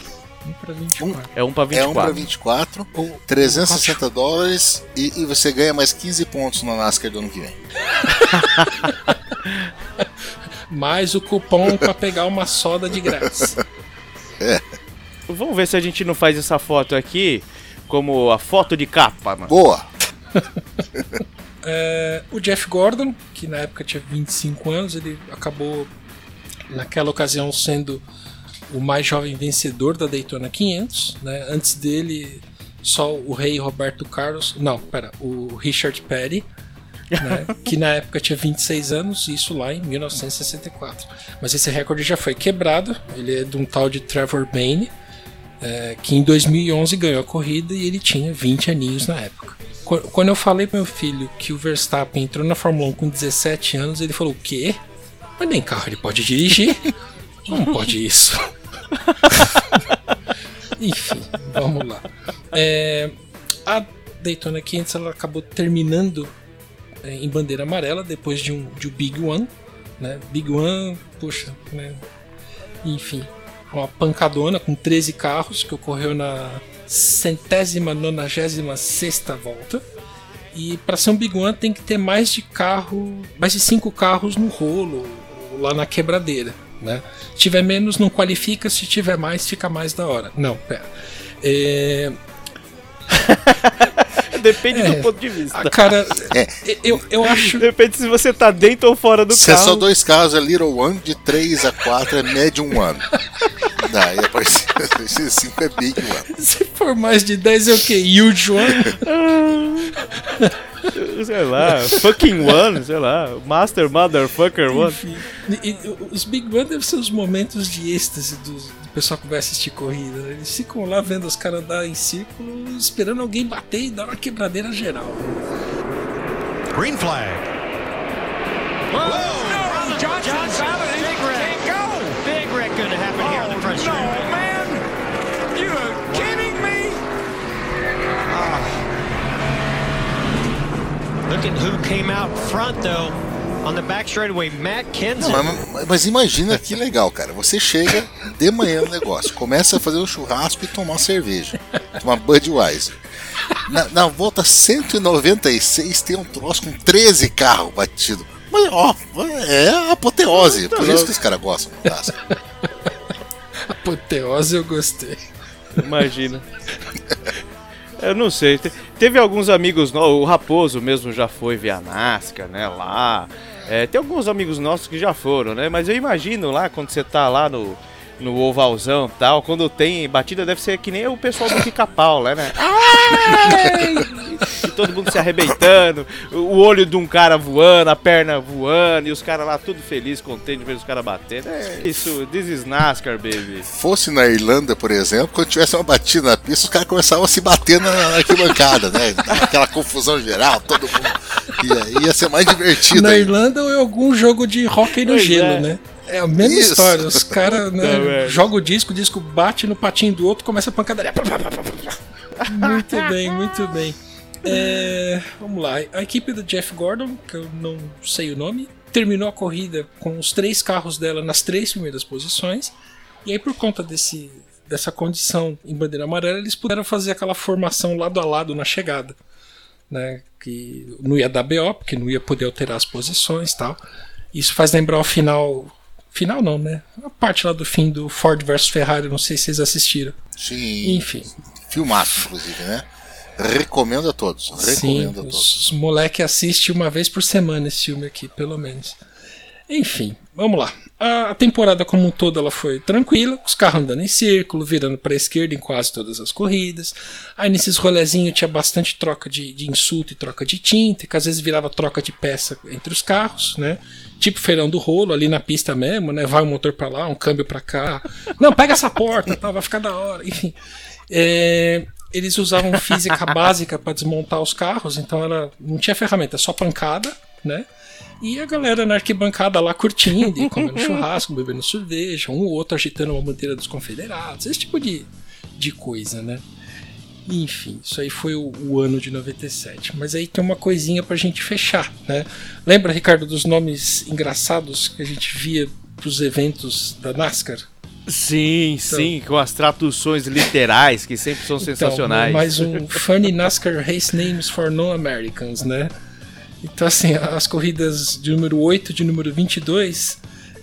Um pra 24. É um pra É um pra 24. 24, Ou- 360 dólares e, e você ganha mais 15 pontos na NASCAR do ano que vem. Mais o cupom pra pegar uma soda de grátis. Vamos ver se a gente não faz essa foto aqui como a foto de capa, mano. Boa! É, o Jeff Gordon, que na época tinha 25 anos, ele acabou naquela ocasião sendo o mais jovem vencedor da Daytona 500. Né? Antes dele, só o rei Roberto Carlos, não, pera, o Richard Petty, né? que na época tinha 26 anos, isso lá em 1964. Mas esse recorde já foi quebrado. Ele é de um tal de Trevor Bayne, é, que em 2011 ganhou a corrida e ele tinha 20 aninhos na época. Qu- Quando eu falei pro meu filho que o Verstappen entrou na Fórmula 1 com 17 anos, ele falou: O quê? Mas nem carro ele pode dirigir. Não pode isso. Enfim, vamos lá. É, a Daytona 500 ela acabou terminando é, em bandeira amarela depois de um, de um Big One. Né? Big One, puxa, né? enfim, uma pancadona com 13 carros que ocorreu na centésima nonagésima sexta volta. E para ser um Big One tem que ter mais de carro, mais de cinco carros no rolo, lá na quebradeira. Né? Se tiver menos, não qualifica, se tiver mais, fica mais da hora. Não, pera. É, Depende É. do ponto de vista. a cara, É. eu, eu acho. Depende se você tá dentro ou fora do Se é carro. só dois carros, é Little One, de 3 a 4 é Medium One. Daí aparece 5 é Big One. Se for mais de 10 é o que? Huge One? Sei lá, fucking one, sei lá, master motherfucker one. Enfim, e- e os Big One devem ser os momentos de êxtase do, do pessoal que vai assistir corrida. né? Eles ficam lá vendo os caras andar em círculo, esperando alguém bater e dar uma quebradeira geral. Green flag. Whoa! Johnson's out and Big Rick. go. Big Rick gonna happen here on the front no, straight. man! You are kidding me? Look at who came out front though. On the back straightaway, Matt Não, mas, mas imagina que legal, cara. Você chega de manhã no negócio, começa a fazer um churrasco e tomar cerveja. Tomar Budweiser. Na, na volta 196 tem um troço com 13 carros batidos. Mas, ó, é apoteose. Por isso que os caras gostam do NASCAR. Apoteose eu gostei. Imagina. Eu não sei. Te- Teve alguns amigos o Raposo mesmo já foi via NASCAR, né? Lá. É, tem alguns amigos nossos que já foram, né? Mas eu imagino lá quando você tá lá no, no ovalzão e tal, quando tem batida, deve ser que nem o pessoal do pica-pau, né? né? Ai! E todo mundo se arrebentando, o olho de um cara voando, a perna voando, e os caras lá tudo feliz, contente de ver os caras batendo. É isso, this is NASCAR, baby. Fosse na Irlanda, por exemplo, quando tivesse uma batida na pista, os caras começavam a se bater na, na arquibancada, né? Aquela confusão geral, todo mundo. Ia, ia ser mais divertido. Na aí. Irlanda ou em algum jogo de hockey no Pois gelo, é. né? É a mesma Isso. história. Os caras né, é. jogam o disco, o disco bate no patinho do outro, começa a pancadaria. Muito bem, muito bem. É, vamos lá. A equipe do Jeff Gordon, que eu não sei o nome, terminou a corrida com os três carros dela nas três primeiras posições. E aí, por conta desse, dessa condição em bandeira amarela, eles puderam fazer aquela formação lado a lado na chegada. Né, que não ia dar BO, porque não ia poder alterar as posições tal. Isso faz lembrar o final. Final não, né? A parte lá do fim do Ford versus Ferrari, não sei se vocês assistiram. Sim. Enfim. Filmaço, inclusive, né? Recomendo a todos. Sim, Recomendo a todos. os, moleque assistem uma vez por semana esse filme aqui, pelo menos. Enfim, vamos lá. A, temporada como um todo ela foi tranquila, os carros andando em círculo, virando para a esquerda em quase todas as corridas. Aí nesses rolezinhos tinha bastante troca de, de insulto e troca de tinta, que às vezes virava troca de peça entre os carros, né? Tipo feirão do rolo ali na pista mesmo, né? Vai um motor para lá, um câmbio para cá. Não, pega essa porta, tá, vai ficar da hora. Enfim, é, eles usavam física básica para desmontar os carros, então não tinha ferramenta, só pancada, né? E a galera na arquibancada lá curtindo, e comendo churrasco, bebendo cerveja, um ou outro agitando uma bandeira dos confederados, esse tipo de, de coisa, né? Enfim, isso aí foi o, o ano de 97. Mas aí tem uma coisinha pra gente fechar, né? Lembra, Ricardo, dos nomes engraçados que a gente via pros eventos da NASCAR? Sim, sim, com as traduções literais que sempre são sensacionais. Então, mais um Funny NASCAR Race Names for Non-Americans, né? Então, assim, as corridas de número 8 de número 22,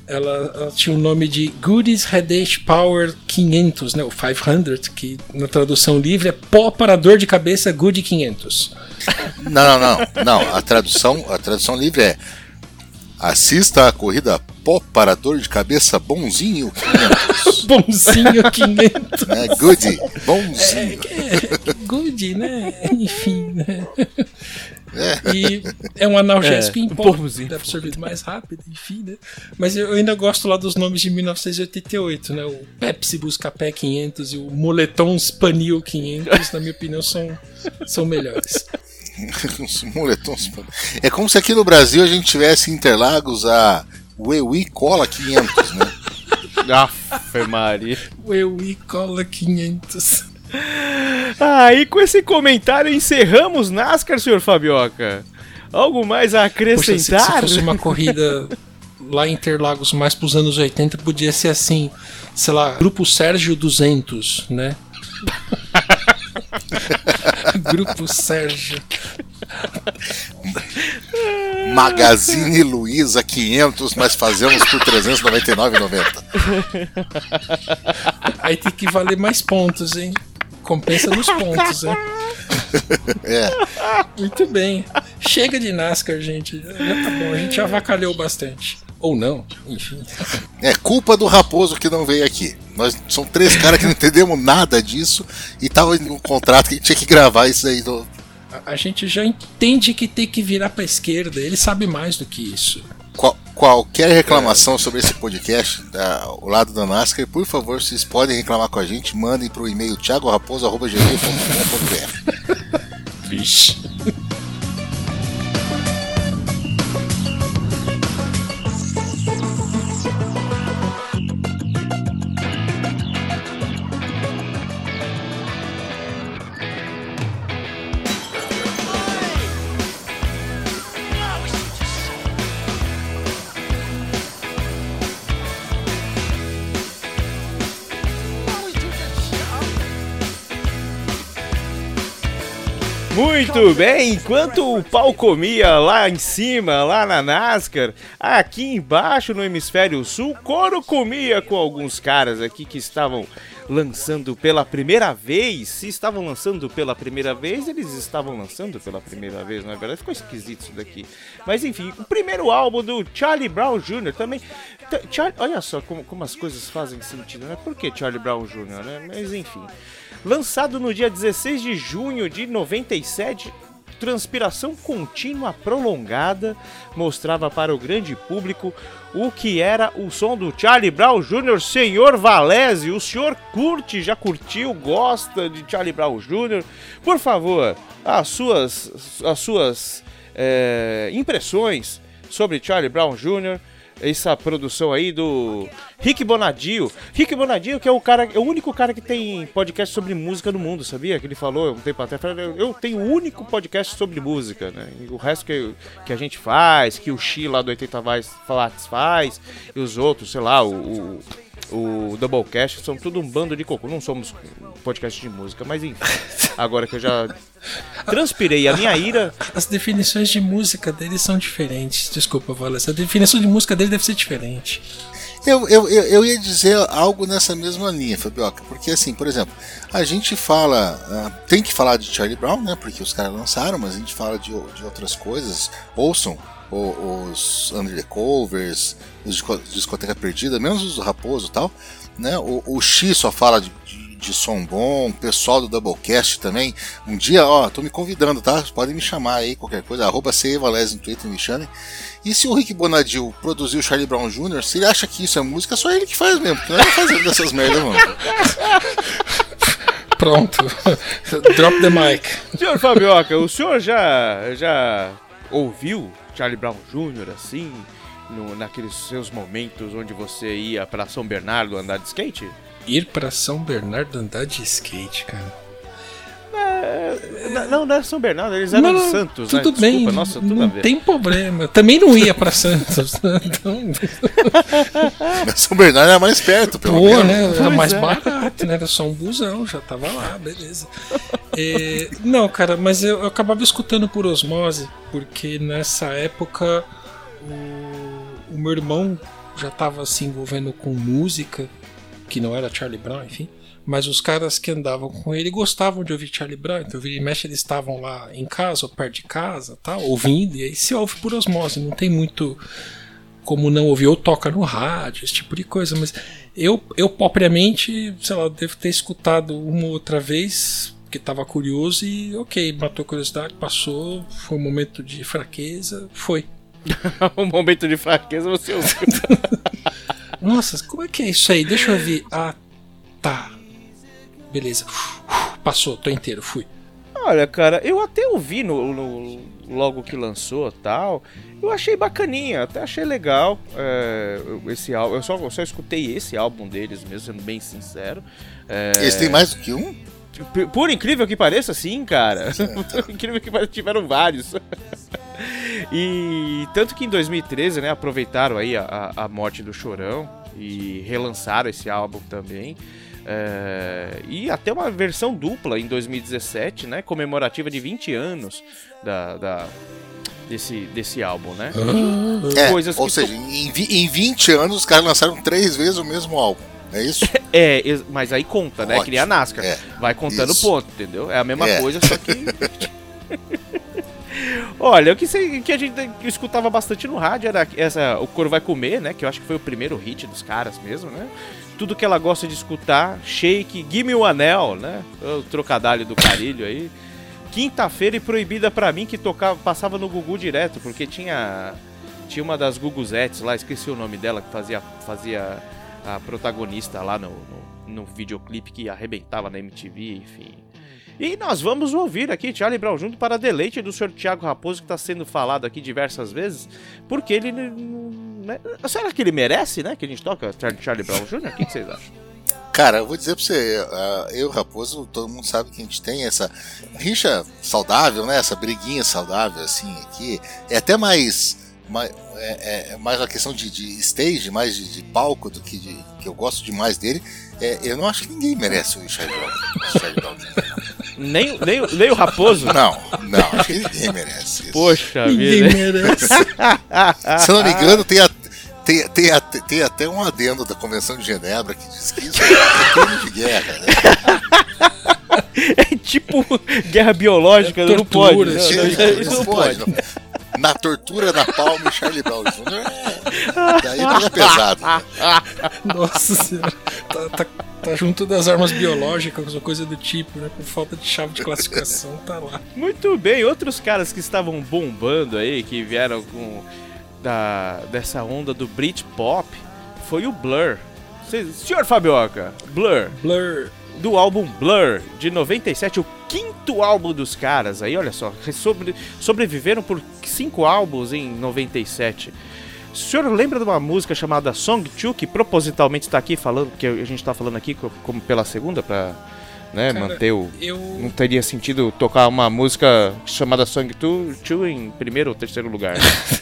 ela, ela tinha o nome de Goodies Headache Power 500, né? O 500, que na tradução livre é pó parador de cabeça Goody 500. Não, não, não. Não, a tradução, a tradução livre é Assista a corrida pó para dor de cabeça bonzinho 500. Bonzinho 500. É, goody, bonzinho. É, good, né? Enfim, né? É. E é um analgésico É, em pó, deve absorver mais rápido, enfim, né? Mas eu ainda gosto lá dos nomes de 1988, né? O Pepsi Buscapé 500 e o Moletom Spanil 500, na minha opinião, são, são melhores. Uns moletons. É como se aqui no Brasil a gente tivesse Interlagos a Wewi Cola 500, né? Afe Maria. O Eui Cola 500. Ah, e com esse comentário encerramos NASCAR, senhor Fabioca. Algo mais a Poxa, se, se acrescentar? fosse uma corrida lá em Interlagos mais pros anos 80, podia ser assim, sei lá, Grupo Sérgio 200, né? Grupo Sérgio. Magazine Luiza 500, mas fazemos por 399,90. Aí tem que valer mais pontos, hein? Compensa nos pontos, hein? É. Muito bem. Chega de NASCAR, gente. Já tá bom, a gente já avacalhou bastante. Ou não, enfim. É culpa do Raposo que não veio aqui. Nós são três caras que não entendemos nada disso e tava no contrato que a gente tinha que gravar isso aí. Do... A, a gente já entende que tem que virar pra esquerda. Ele sabe mais do que isso. Qual- qualquer reclamação sobre esse podcast, da, o lado da NASCAR, por favor, vocês podem reclamar com a gente, mandem pro e-mail thiagoraposo.gmail.com.br. Vixe. Muito bem, enquanto o pau comia lá em cima, lá na NASCAR, aqui embaixo no hemisfério sul, couro comia com alguns caras aqui que estavam lançando pela primeira vez. Se estavam lançando pela primeira vez, eles estavam lançando pela primeira vez, não é verdade? Ficou esquisito isso daqui. Mas enfim, o primeiro álbum do Charlie Brown Jr. também. Char- olha só como, como as coisas fazem sentido, né? Por que Charlie Brown Jr., né? Mas enfim. Lançado no dia 16 de junho de 97, transpiração contínua prolongada mostrava para o grande público o que era o som do Charlie Brown Jr. Senhor Valese. O senhor curte, já curtiu, gosta de Charlie Brown Jr. Por favor, as suas, as suas eh, impressões sobre Charlie Brown Jr., essa produção aí do Rick Bonadio. Rick Bonadio, que é o cara, é o único cara que tem podcast sobre música no mundo, sabia? Que ele falou um tempo falou, eu tenho o único podcast sobre música, né? E o resto que, que a gente faz, que o Xi lá do 80 Watts faz, e os outros, sei lá, o, o, o Doublecast, são tudo um bando de cocô. Não somos podcast de música, mas enfim. Agora que eu já transpirei a minha ira, As definições de música dele são diferentes. Desculpa, Wallace. A definição de música dele deve ser diferente. Eu, eu, eu, eu ia dizer algo nessa mesma linha, Fabioca, porque assim, por exemplo, a gente fala, ah, tem que falar de Charlie Brown, né? Porque os caras lançaram, mas a gente fala de, de outras coisas. Ouçam os Under the Covers, os disco- Discoteca Perdida, menos os do Raposo e tal, né? O, o X só fala de, de, de som bom, o pessoal do Doublecast também. Um dia, ó, tô me convidando, tá? Podem me chamar aí, qualquer coisa, arroba CEVALES no Twitter, me chamem. E se o Rick Bonadil produziu o Charlie Brown Jr., se ele acha que isso é música, é só ele que faz mesmo, porque não é fazendo dessas merdas, mano. Pronto. Drop the mic. Senhor Fabioca, o senhor já, já ouviu Charlie Brown Jr. assim, no, naqueles seus momentos onde você ia pra São Bernardo andar de skate? Ir pra São Bernardo andar de skate, cara. É, n- não, não era São Bernardo, eles eram de Santos, né? tudo Desculpa, bem. nossa, tudo a não ver. tem problema. Eu também não ia pra Santos. Então, São Bernardo é mais perto, pelo Pô, menos. né? Era Pois mais é. barato, né? Era só um busão, já tava lá, beleza. É, não, cara, mas eu, eu acabava escutando por osmose, porque nessa época o, o meu irmão já tava se envolvendo com música, que não era Charlie Brown, enfim. Mas os caras que andavam com ele gostavam de ouvir Charlie Brown, então vira e mexe eles estavam lá em casa ou perto de casa, tal, ouvindo, e aí se ouve por osmose, não tem muito como não ouvir, ou toca no rádio, esse tipo de coisa. Mas eu, eu propriamente, sei lá, devo ter escutado uma ou outra vez, porque estava curioso e ok, matou a curiosidade, passou, foi um momento de fraqueza, foi. um momento de fraqueza você ouviu. Nossa, como é que é isso aí? Deixa eu ver. Ah, tá. Beleza. Passou, tô inteiro, fui. Olha, cara, eu até ouvi no, no- logo que lançou tal. Eu achei bacaninha, até achei legal é, esse álbum. Eu só, eu só escutei esse álbum deles mesmo, sendo bem sincero. É, Eles têm mais do que um? Por, por incrível que pareça, sim, cara. por incrível que pareça, tiveram vários. e tanto que em 2013, né, aproveitaram aí a, a morte do Chorão e relançaram esse álbum também. É, e até uma versão dupla em 2017, né, comemorativa de 20 anos da, da- desse, desse álbum, né? É, Coisas ou que seja, em, em 20 anos os caras lançaram três vezes o mesmo álbum. É isso? É, mas aí conta, né? Que nem a. NASCAR. É, Vai contando isso. ponto, entendeu? É a mesma É. coisa, só que. Olha, o que, que a gente escutava bastante no rádio era essa, o Coro Vai Comer, né? Que eu acho que foi o primeiro hit dos caras mesmo, né? Tudo que ela gosta de escutar, Shake, Gimme o Anel, né? O trocadilho do carilho aí. Quinta-feira e proibida pra mim que tocava, passava no Gugu direto, porque tinha tinha uma das Guguzettes lá, esqueci o nome dela, que fazia, fazia a protagonista lá no, no, no videoclipe que arrebentava na MTV, enfim. E nós vamos ouvir aqui Charlie Brown junto para deleite do Sr. Thiago Raposo, que está sendo falado aqui diversas vezes, porque ele. Né, será que ele merece, né? Que a gente toca Charlie, Brown Jr.? O que, vocês acham? Cara, eu vou dizer pra você, ah, eu, Raposo, todo mundo sabe que a gente tem essa rixa saudável, né? Essa briguinha saudável, assim, aqui. É até mais. mais é, é mais uma questão de, de stage, mais de, de palco do que de. que eu gosto demais dele. É, eu não acho que ninguém merece o Charlie Brown. Nem, nem, o- nem o Raposo? Não, não, acho que ninguém merece isso. Poxa Ninguém vida. merece. Se eu não me engano, tem, a- tem, tem, até, tem até um adendo da Convenção de Genebra que diz que isso é crime de guerra, né? É tipo guerra biológica, não pode. tortura, Não, sim, não, Não isso não pode, pode. não. Na tortura, na palma, o Charlie Brown Jr. É, daí pega pesado. Nossa senhora. Tá, tá- tá junto das armas biológicas ou coisa do tipo, né? Por falta de chave de classificação, tá lá. Muito bem, outros caras que estavam bombando aí, que vieram com da, dessa onda do Britpop, foi o Blur. Cê- senhor Fabioca, Blur, Blur. Do álbum Blur, de 97, o quinto álbum dos caras aí, olha só, sobre, sobreviveram por cinco álbuns em 97. O senhor lembra de uma música chamada Song 2, que propositalmente está aqui falando, que a gente está falando aqui co- como pela segunda, pra né, Cara, manter o... Eu. Não teria sentido tocar uma música chamada Song 2 em primeiro ou terceiro lugar.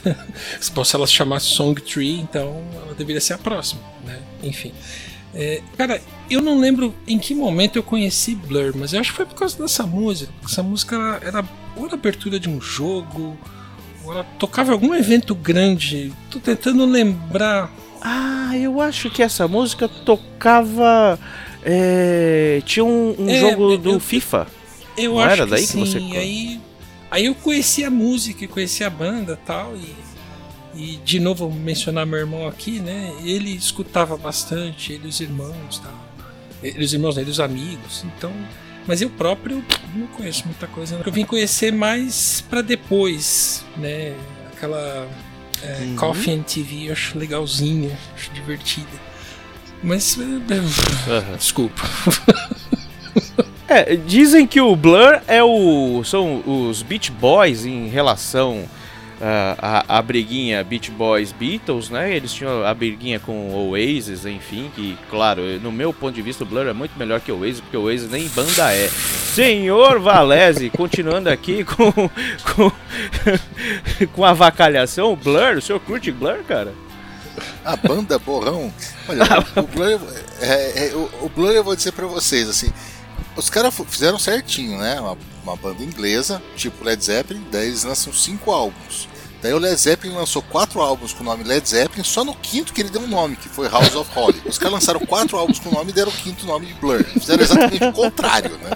Se fosse ela se chamasse Song Tree, então ela deveria ser a próxima, né? Enfim. É, cara, eu não lembro em que momento eu conheci Blur, mas eu acho que foi por causa dessa música. Essa música era, era ou era abertura de um jogo, ou ela tocava algum evento grande. Tô tentando lembrar. ah, eu acho que essa música tocava. é, tinha um, um É, jogo do eu- FIFA. Eu Não acho era que daí que sim. você- E aí, aí eu conheci a música, conheci a banda tal, e e de novo mencionar meu irmão aqui, né? Ele escutava bastante, ele e os irmãos tal. Ele e os irmãos, né, ele e os amigos. Então, mas eu próprio não conheço muita coisa. Eu vim conhecer mais pra depois, né? Aquela é, Uhum. Coffee and TV, eu acho legalzinha, acho divertida. Mas é, desculpa. É, dizem que o Blur é o. são os Beach Boys em relação ah, à, à briguinha Beach Boys Beatles, né? Eles tinham a briguinha com o Oasis, enfim, que, claro, no meu ponto de vista, o Blur é muito melhor que o Oasis, porque o Oasis nem banda é. Senhor Valese, continuando aqui com. com, com a vacalhação, o Blur, o senhor curte Blur, cara? A banda Borrão. Olha, o Blur, é, é, o, o Blur eu vou dizer pra vocês, assim. Os caras fizeram certinho, né? Uma, banda inglesa, tipo Led Zeppelin, daí eles lançam cinco álbuns. Daí o Led Zeppelin lançou quatro álbuns com o nome Led Zeppelin, só no quinto que ele deu um nome, que foi House of Holly. Os caras lançaram quatro álbuns com o nome e deram o quinto nome de Blur. Fizeram exatamente o contrário, né?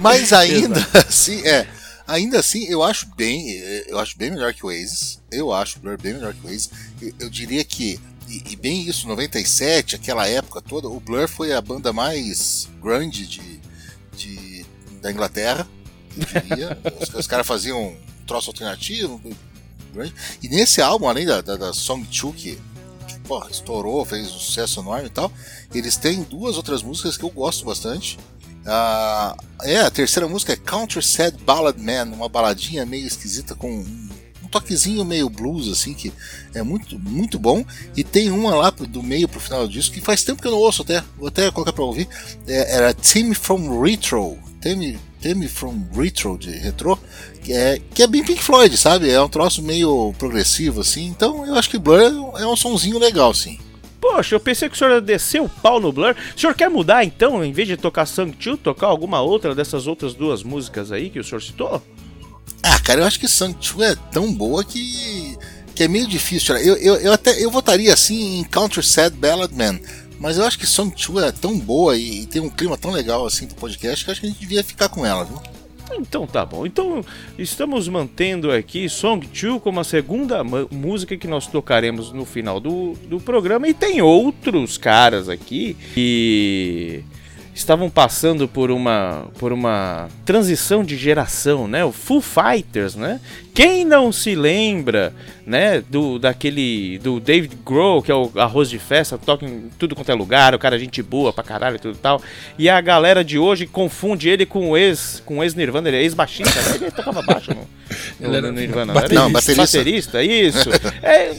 Mas ainda assim, é. Ainda assim, eu acho bem, eu acho bem melhor que o Oasis. Eu acho o Blur bem melhor que o Oasis. Eu, eu diria que e, e bem isso, 97, aquela época toda, o Blur foi a banda mais grande de, de da Inglaterra, diria. os, os caras faziam um troço alternativo. E nesse álbum, além da, da, da Song 2, que, estourou, fez um sucesso enorme e tal, eles têm duas outras músicas que eu gosto bastante. Ah, é, a terceira música é Counter Sad Ballad Man, uma baladinha meio esquisita com um, um toquezinho meio blues, assim, que é muito, muito bom. E tem uma lá do meio pro final do disco que faz tempo que eu não ouço até, vou até colocar pra ouvir. É, era Team from Retro, Team from Retro de retro, que é, que é bem Pink Floyd, sabe? É um troço meio progressivo, assim. Então eu acho que Blur é um- é sonzinho legal, sim. Poxa, eu pensei que o senhor ia descer o pau no Blur. O senhor quer mudar então, em vez de tocar Song 2, tocar alguma outra dessas outras duas músicas aí que o senhor citou? Ah, cara, eu acho que Sanchu é tão boa que, que é meio difícil. tirar. Eu, eu, eu até eu votaria assim em Counter Sad Ballad Man. Mas eu acho que Song 2 é tão boa e, e tem um clima tão legal assim pro podcast que acho que a gente devia ficar com ela, viu? Então tá bom. Então estamos mantendo aqui Song 2 como a segunda música que nós tocaremos no final do, do programa. E tem outros caras aqui que estavam passando por uma por uma transição de geração, né? O Foo Fighters, né? Quem não se lembra, né, do daquele do David Grohl, que é o arroz de festa, toca em tudo quanto é lugar, o cara é gente boa pra caralho e tudo e tal. E a galera de hoje confunde ele com o ex, com o ex Nirvana, ele é ex-baixista, né? ele tocava baixo no, no, Ele era no Nirvana, baterista. Não, Não, baterista. baterista, isso. É,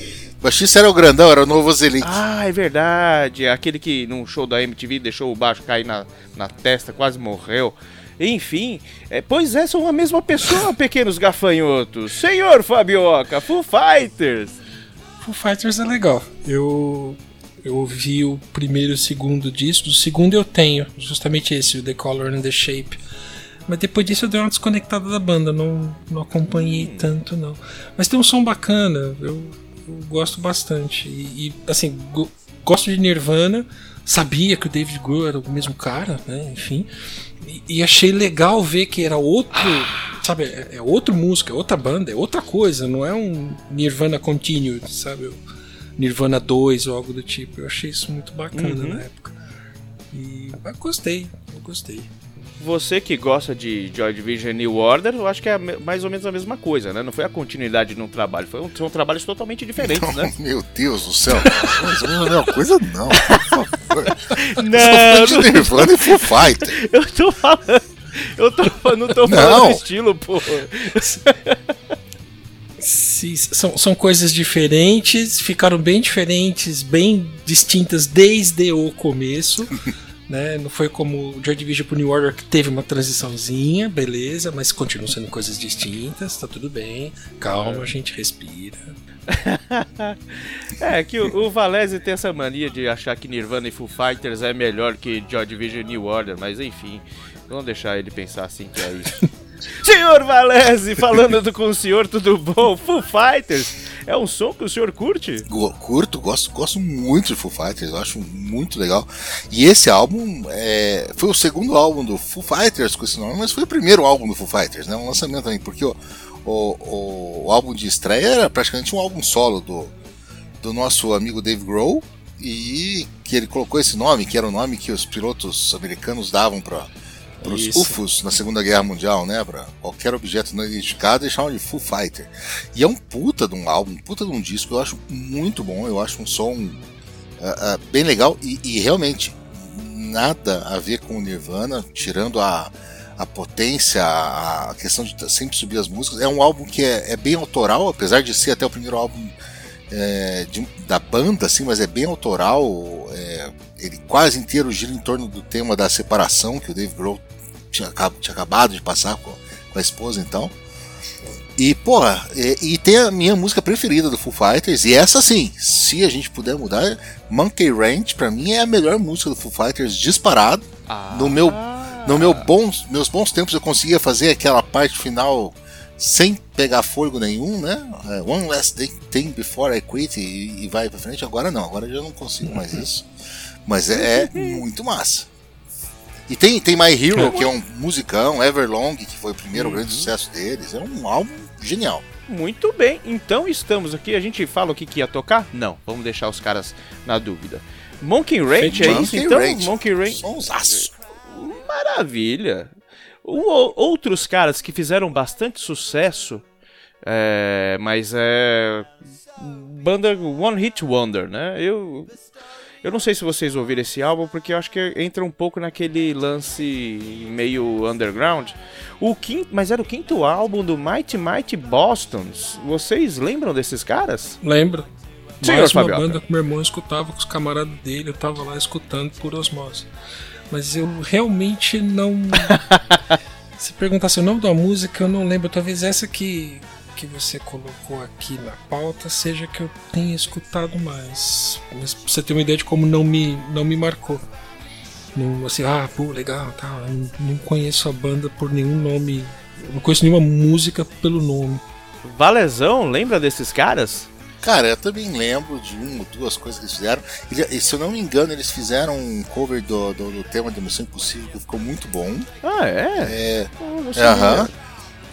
baixista era o grandão, era o novo Zelite. ah, é verdade. Aquele que num show da MTV deixou o baixo cair na, na testa, quase morreu. Enfim, é, pois é, são a mesma pessoa, pequenos gafanhotos. Senhor Fabioca, Foo Fighters. Foo Fighters é legal. Eu eu ouvi o primeiro e o segundo disco. O segundo eu tenho, justamente esse, o The Color and the Shape. Mas depois disso eu dei uma desconectada da banda, não, não acompanhei tanto não. Mas tem um som bacana. Eu eu gosto bastante. E, e, assim, go- gosto de Nirvana, sabia que o David Grohl era o mesmo cara, né? Enfim. E, e achei legal ver que era outro. Sabe, é, é outra música, é outra banda, é outra coisa, não é um Nirvana Continued, sabe? O Nirvana 2 ou algo do tipo. Eu achei isso muito bacana Uhum. na época. E gostei, eu gostei. Você que gosta de Joy Division e New Order, eu acho que é mais ou menos a mesma coisa, né? Não foi a continuidade de um trabalho, foi um- são trabalhos totalmente diferentes, né? Meu Deus do céu. Mas não é a mesma coisa, não. Por favor. Não, Eu tô falando de Nirvana e Foo Fighter. Eu tô falando. Eu tô, não tô falando Não. do estilo, pô. Sim, são, são coisas diferentes, ficaram bem diferentes, bem distintas desde o começo. Né? Não foi como o Joy Division pro New Order que teve uma transiçãozinha, beleza, mas continuam sendo coisas distintas, tá tudo bem. Calma, a gente respira. É que o, o Valese tem essa mania de achar que Nirvana e Foo Fighters é melhor que Joy Division e New Order, mas enfim, vamos deixar ele pensar assim que é isso. senhor Valese, falando do- com o senhor, tudo bom? Foo Fighters é um som que o senhor curte? Curto, gosto, gosto muito de Foo Fighters, acho muito legal. E esse álbum é, foi o segundo álbum do Foo Fighters com esse nome, mas foi o primeiro álbum do Foo Fighters, né? Um lançamento também, porque o, o, o álbum de estreia era praticamente um álbum solo do, do nosso amigo Dave Grohl e que ele colocou esse nome, que era o nome que os pilotos americanos davam para os Isso. UFOs na Segunda Guerra Mundial, né? Pra qualquer objeto não identificado, eles chamavam de Foo Fighter. E é um puta de um álbum, um puta de um disco, eu acho muito bom, eu acho um som ah, ah, bem legal e, e realmente nada a ver com o Nirvana, tirando a, a potência, a, a questão de sempre subir as músicas. É um álbum que é, é bem autoral, apesar de ser até o primeiro álbum é, de- da banda, assim, mas é bem autoral. é, ele quase inteiro gira em torno do tema da separação que o Dave Grohl tinha, tinha acabado de passar com, com a esposa, então. E, porra, e, e tem a minha música preferida do Foo Fighters, e essa sim, se a gente puder mudar, Monkey Ranch, pra mim é a melhor música do Foo Fighters disparado. No meu, no meu bons, meus bons tempos eu conseguia fazer aquela parte final sem pegar fôlego nenhum, né? É, One last day- thing before I quit e, e vai pra frente. Agora não, agora eu já não consigo mais isso. Mas é, é muito massa. E tem, tem My Hero, que é um musicão, Everlong, que foi o primeiro grande sucesso deles. É um álbum genial. Muito bem, então estamos aqui. A gente fala o que, que ia tocar? Não, vamos deixar os caras na dúvida. Monkey Ranch, é isso Monkey então? Ranch. Monkey Ranch. Sonsaço. Maravilha. O- outros caras que fizeram bastante sucesso, é, mas é. Banda One Hit Wonder, né? Eu. Eu não sei se vocês ouviram esse álbum, porque eu acho que entra um pouco naquele lance meio underground. O quinto, mas era o quinto álbum do Mighty Mighty Bostons. Vocês lembram desses caras? Lembro. Senhor Mais uma Fabioca. banda que meu irmão escutava com os camaradas dele, eu tava lá escutando por osmose. Mas eu realmente não. Se perguntasse o nome da música, eu não lembro. Talvez essa que, que você colocou aqui na pauta seja que eu tenha escutado mais. Mas pra você ter uma ideia de como não me, não me marcou. Não, assim, ah, pô, legal, tá. Eu não- conheço a banda por nenhum nome. Não conheço nenhuma música pelo nome. Valezão, lembra desses caras? Cara, eu também lembro de uma ou duas coisas que eles fizeram. E, se eu não me engano, eles fizeram um cover do, do, do tema de Missão Impossível que ficou muito bom. Ah, é? É. Aham.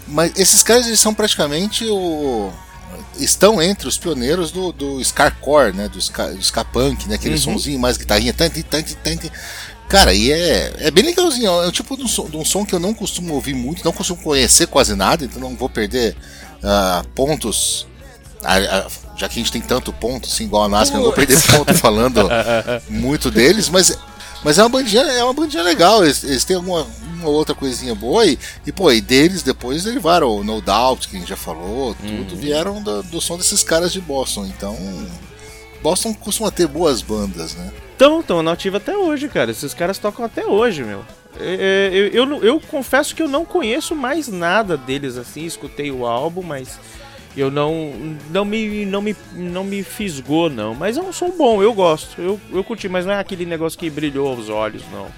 Mas esses caras eles são praticamente o. Estão entre os pioneiros do, do Scarcore, né? Do Ska, do ska Punk, né? Aquele Uhum. sonzinho mais guitarrinha. Tante, tante, tante. Cara, e é, é bem legalzinho. É o tipo de um, som, de um som que eu não costumo ouvir muito, não costumo conhecer quase nada, então não vou perder ah, pontos. ah, ah, já que a gente tem tanto ponto, assim, igual a NASCAR, não vou perder ponto falando muito deles, mas, mas é uma bandinha, é uma bandinha legal. Eles, eles têm alguma uma outra coisinha boa e, e pô, e deles depois derivaram o No Doubt, que a gente já falou, tudo vieram do, do som desses caras de Boston. Então, Boston costuma ter boas bandas, né? Estão, estão na ativa até hoje, cara. Esses caras tocam até hoje, meu. É, é, eu, eu, eu confesso que eu não conheço mais nada deles assim. Escutei o álbum, mas eu não não me não me não me fisgou não. Mas é um som bom, eu gosto. Eu, eu curti, mas não é aquele negócio que brilhou aos olhos, não.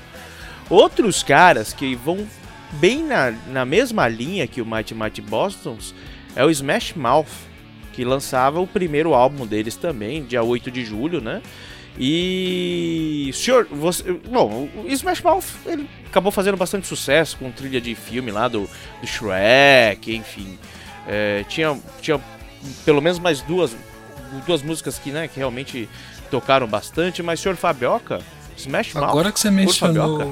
Outros caras que vão bem na, na mesma linha que o Mighty Mighty Bostons é o Smash Mouth. que lançava o primeiro álbum deles também, dia 8 de julho, né? E senhor, você, bom, o Smash Mouth ele acabou fazendo bastante sucesso com trilha de filme lá do, do Shrek, enfim. É, tinha, tinha pelo menos mais duas, duas músicas que, né, que realmente tocaram bastante, mas senhor Fabioca, Smash Mouth. Agora que você mencionou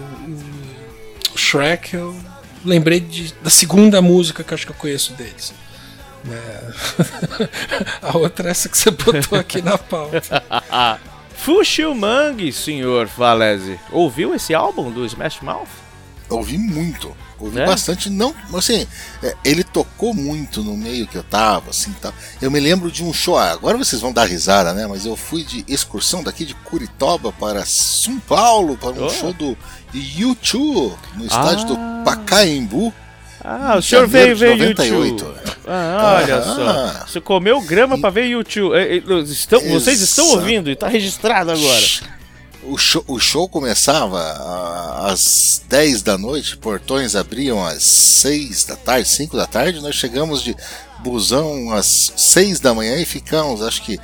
o Shrek, eu lembrei de- da segunda música que eu acho que eu conheço deles. né? A outra é essa que você botou aqui na pauta. Fushilmang, senhor Valese. Ouviu esse álbum do Smash Mouth? Ouvi muito. Ouvi Né? bastante. Não, assim, é, ele tocou muito no meio que eu tava, assim, tal. Eu me lembro de um show, ah, agora vocês vão dar risada, né? Mas eu fui de excursão daqui de Curitiba para São Paulo para um Oh. show do U2 no estádio do Pacaembu. Ah, o senhor veio ver YouTube. 98. Ah, olha Aham. só. Você comeu grama pra ver YouTube. É, é, Estão, vocês estão ouvindo e tá registrado agora. O show, o show começava às 10 da noite, portões abriam às 6 da tarde, 5 da tarde. Nós chegamos de busão às 6 da manhã e ficamos, acho que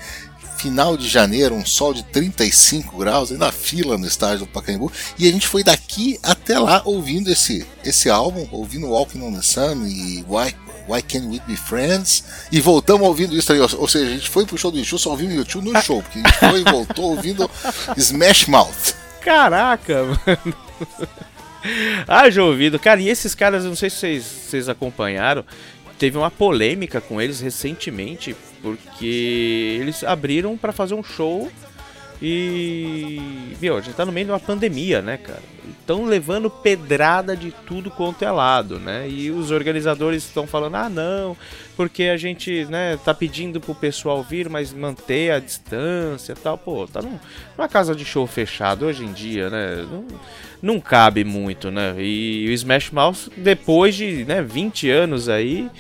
final de janeiro, um sol de 35 graus, aí na fila no estádio do Pacaembu. E a gente foi daqui até lá ouvindo esse, esse álbum, ouvindo Walking on the Sun e Why, Why Can't We Be Friends? E voltamos ouvindo isso aí. Ou seja, a gente foi pro show do YouTube, só ouvimos o YouTube no show, porque a gente foi e voltou ouvindo Smash Mouth. Caraca, mano. Haja ouvido. Cara, e esses caras, não sei se vocês, vocês acompanharam, teve uma polêmica com eles recentemente, porque eles abriram pra fazer um show e. Meu, a gente tá no meio de uma pandemia, né, cara? Estão levando pedrada de tudo quanto é lado, né? E os organizadores estão falando, ah, não, porque a gente, né, tá pedindo pro pessoal vir, mas manter a distância e tal. Pô, tá num, numa casa de show fechado hoje em dia, né? Não, não cabe muito, né? E o Smash Mouth, depois de né, 20 anos aí,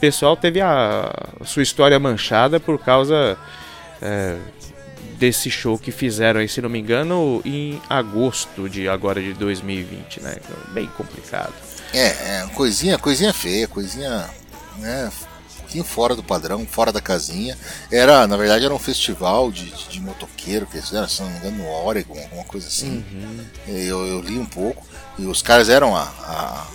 pessoal teve a, sua história manchada por causa é, desse show que fizeram aí, se não me engano, em agosto de agora de 2020, né? Bem complicado. É, é coisinha, coisinha feia, coisinha, né, um pouquinho fora do padrão, fora da casinha. Era, na verdade, era um festival de, de, de motoqueiro que eles fizeram, se não me engano, no Oregon, alguma coisa assim. Eu, eu li um pouco e os caras eram a, a,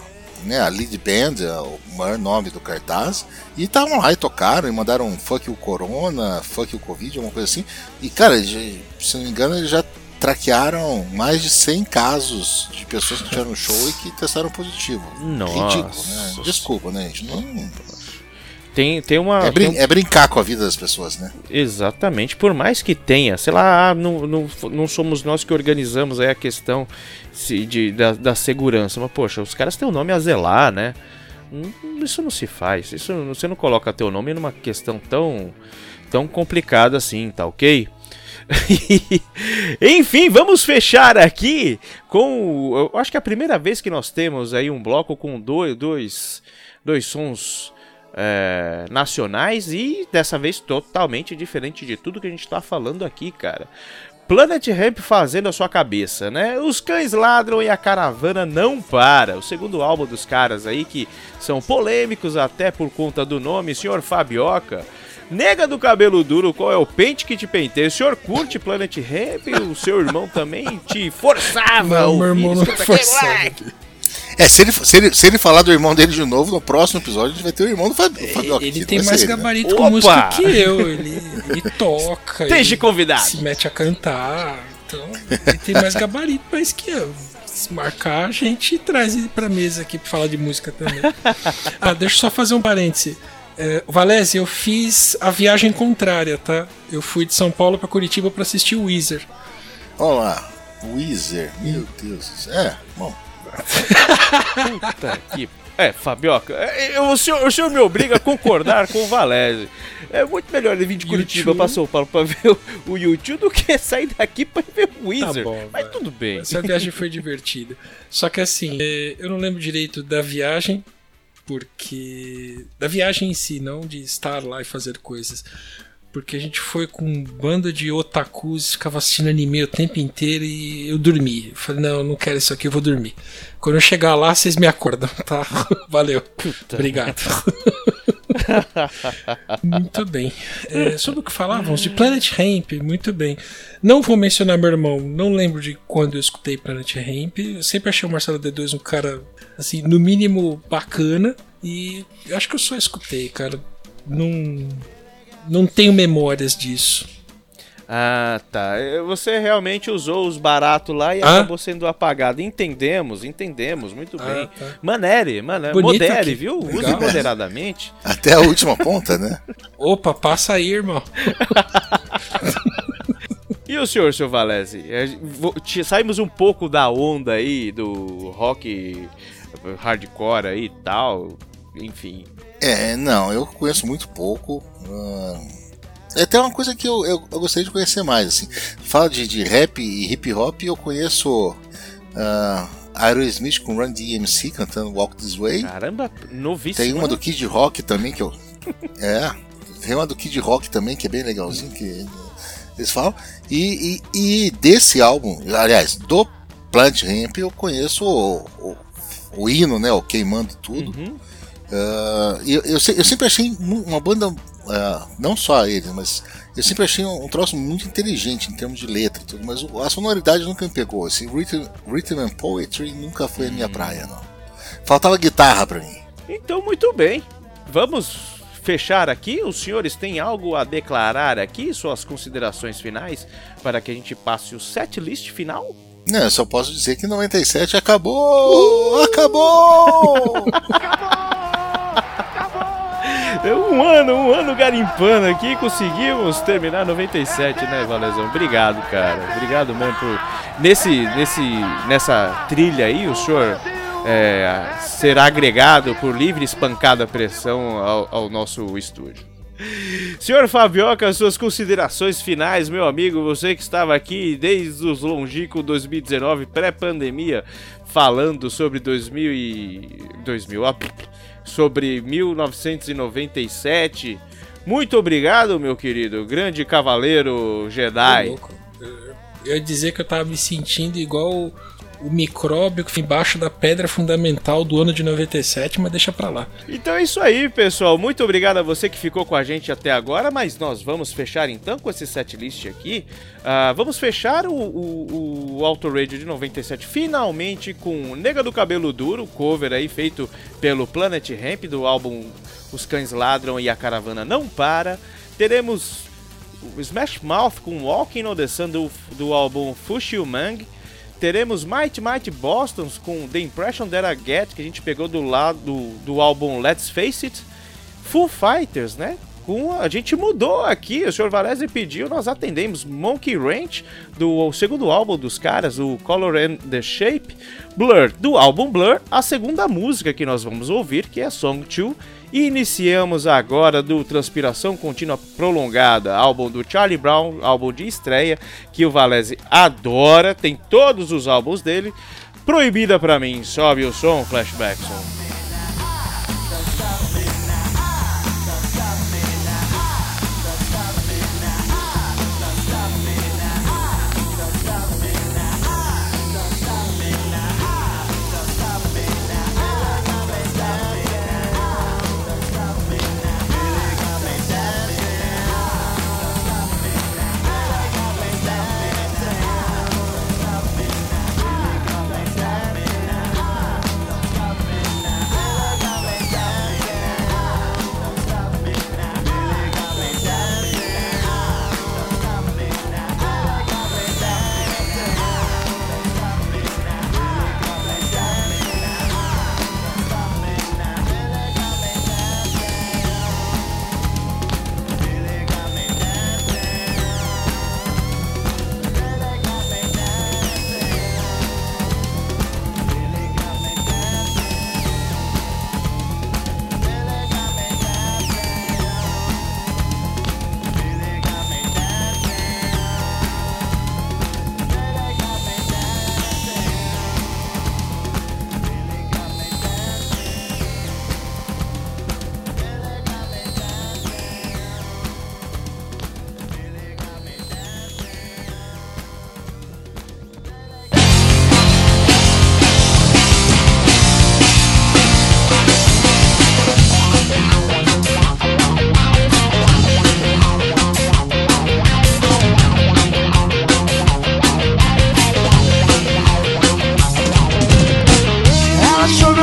né, a lead band, a- o maior nome do cartaz, e estavam lá e tocaram e mandaram um fuck o Corona, fuck o Covid, alguma coisa assim. E cara, se não me engano, eles já traquearam mais de 100 casos de pessoas que tiveram no show e que testaram positivo. Nossa. Ridículo, né? Desculpa, né, gente? Não, Tem, tem uma. é, brin- tem um- é brincar com a vida das pessoas, né? Exatamente, por mais que tenha, sei lá, ah, não, não, não somos nós que organizamos aí a questão se- de, da, da segurança, mas poxa, os caras têm o nome a zelar, né? Hum, Isso não se faz, isso, você não coloca teu nome numa questão tão, tão complicada assim, tá ok? Enfim, vamos fechar aqui com. Eu acho que é a primeira vez que nós temos aí um bloco com dois, dois, dois sons é, nacionais e dessa vez totalmente diferente de tudo que a gente tá falando aqui, cara. Planet Ramp fazendo a sua cabeça, né? Os cães ladram e a caravana não para. O segundo álbum dos caras aí que são polêmicos até por conta do nome, Senhor Fabioca. Nega do cabelo duro, qual é o pente que te penteia? O senhor curte Planet Ramp? O seu irmão também te forçava Não, meu irmão não forçava. É, se ele, se, ele, se ele falar do irmão dele de novo, no próximo episódio a gente vai ter o irmão do Fab- Fabioca. Ele tem mais ele, né? gabarito com Opa! música que eu. Ele, ele toca. Ele convidado. Se mete a cantar. Então, ele tem mais gabarito mais que eu. Se marcar, a gente traz ele pra mesa aqui pra falar de música também. Ah, deixa eu só fazer um parêntese. É, Valese, eu fiz a viagem contrária, tá? Eu fui de São Paulo pra Curitiba pra assistir o Weezer. Olha lá, Weezer, meu Deus. do céu. É, bom. Puta que. É, Fabioca, é, eu- o, senhor, o senhor me obriga a concordar com o Valese. É muito melhor ele vir de Curitiba YouTube. pra São Paulo pra ver o, o YouTube do que sair daqui pra ver o Weezer. Tá bom, Mas tudo bem. Essa viagem foi divertida. Só que assim, é, eu não lembro direito da viagem, porque. Da viagem em si, não de estar lá e fazer coisas. Porque a gente foi com bando de otakus, ficava assistindo anime o tempo inteiro e eu dormi. Eu falei, não, eu não quero isso aqui, eu vou dormir. Quando eu chegar lá, vocês me acordam, tá? Valeu. Obrigado. Muito bem. É, sobre o que falávamos de Planet Ramp, muito bem. Não vou mencionar meu irmão, não lembro de quando eu escutei Planet Ramp. Eu sempre achei o Marcelo D2 um cara, assim, no mínimo bacana. E acho que eu só escutei, cara. Não, não tenho memórias disso. Ah, tá. Eh, Você realmente usou os baratos lá e Ah? acabou sendo apagado. Entendemos, entendemos, muito Ah, bem. tá. Manere, modere, aqui. viu? Use Legal. moderadamente. Até a última ponta, né? Opa, passa aí, irmão. E o senhor, seu Valese? Eh, Saímos um pouco da onda aí do rock hardcore aí e tal. Enfim. É, não, eu conheço muito pouco. ah, é até uma coisa que eu, eu, eu gostaria de conhecer mais. Assim. Fala de, de rap e hip hop, eu conheço ah, Aerosmith com Run DMC cantando Walk This Way. Caramba, novíssimo. Tem uma do Kid Rock também que eu. É, tem uma do Kid Rock também que é bem legalzinho que eles falam. E, e, e desse álbum, aliás, do Plant Ramp, eu conheço o, o, o hino, né? O Queimando Tudo. Ah, e eu, eu, eu sempre achei uma banda, ah, não só eles, mas eu sempre achei um, um troço muito inteligente em termos de letra e tudo, mas o- a sonoridade nunca me pegou. Esse rhythm, rhythm and poetry nunca foi a minha praia, não. Faltava guitarra pra mim. Então, muito bem. Vamos fechar aqui. Os senhores têm algo a declarar aqui? Suas considerações finais para que a gente passe o set list final? Não, eu só posso dizer que 97 acabou! Acabou! É Um ano, um ano garimpando aqui, conseguimos terminar 97, né, Valezão? Obrigado, cara. Obrigado mesmo por. Nesse, nesse, nessa trilha aí, o senhor é, será agregado por livre e espancada pressão ao, ao nosso estúdio. Senhor Fabioca, suas considerações finais, meu amigo, você que estava aqui desde os longínquos 2019, pré-pandemia, falando sobre 2000 e... 2000, ó, sobre 1997. Muito obrigado, meu querido, grande cavaleiro Jedi. Eu ia dizer que eu tava me sentindo igual o, micróbio embaixo da pedra fundamental do ano de 97, mas deixa pra lá. Então é isso aí, pessoal. Muito obrigado a você que ficou com a gente até agora, mas nós vamos fechar então com esse setlist aqui. Ah, vamos fechar o, o, o Auto Radio de 97 finalmente com Nega do Cabelo Duro, cover aí feito pelo Planet Ramp do álbum Os Cães Ladram e a Caravana Não Para. Teremos Smash Mouth com Walking on the Sun do, do álbum Fushio Mang. Teremos Mighty Mighty Bostons com The Impression That I Get, que a gente pegou do lado do, álbum Let's Face It. Full Fighters, né? Com, a gente mudou aqui, o Sr. Valese pediu, nós atendemos Monkey Ranch, do segundo álbum dos caras, o Color and the Shape. Blur, do álbum Blur, a segunda música que nós vamos ouvir, que é Song 2. Iniciamos agora do Transpiração Contínua Prolongada, álbum do Charlie Brown, álbum de estreia, que o Valese adora, tem todos os álbuns dele. Proibida pra mim, sobe o som, Flashbackson. Stop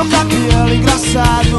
pra que ela é engraçada.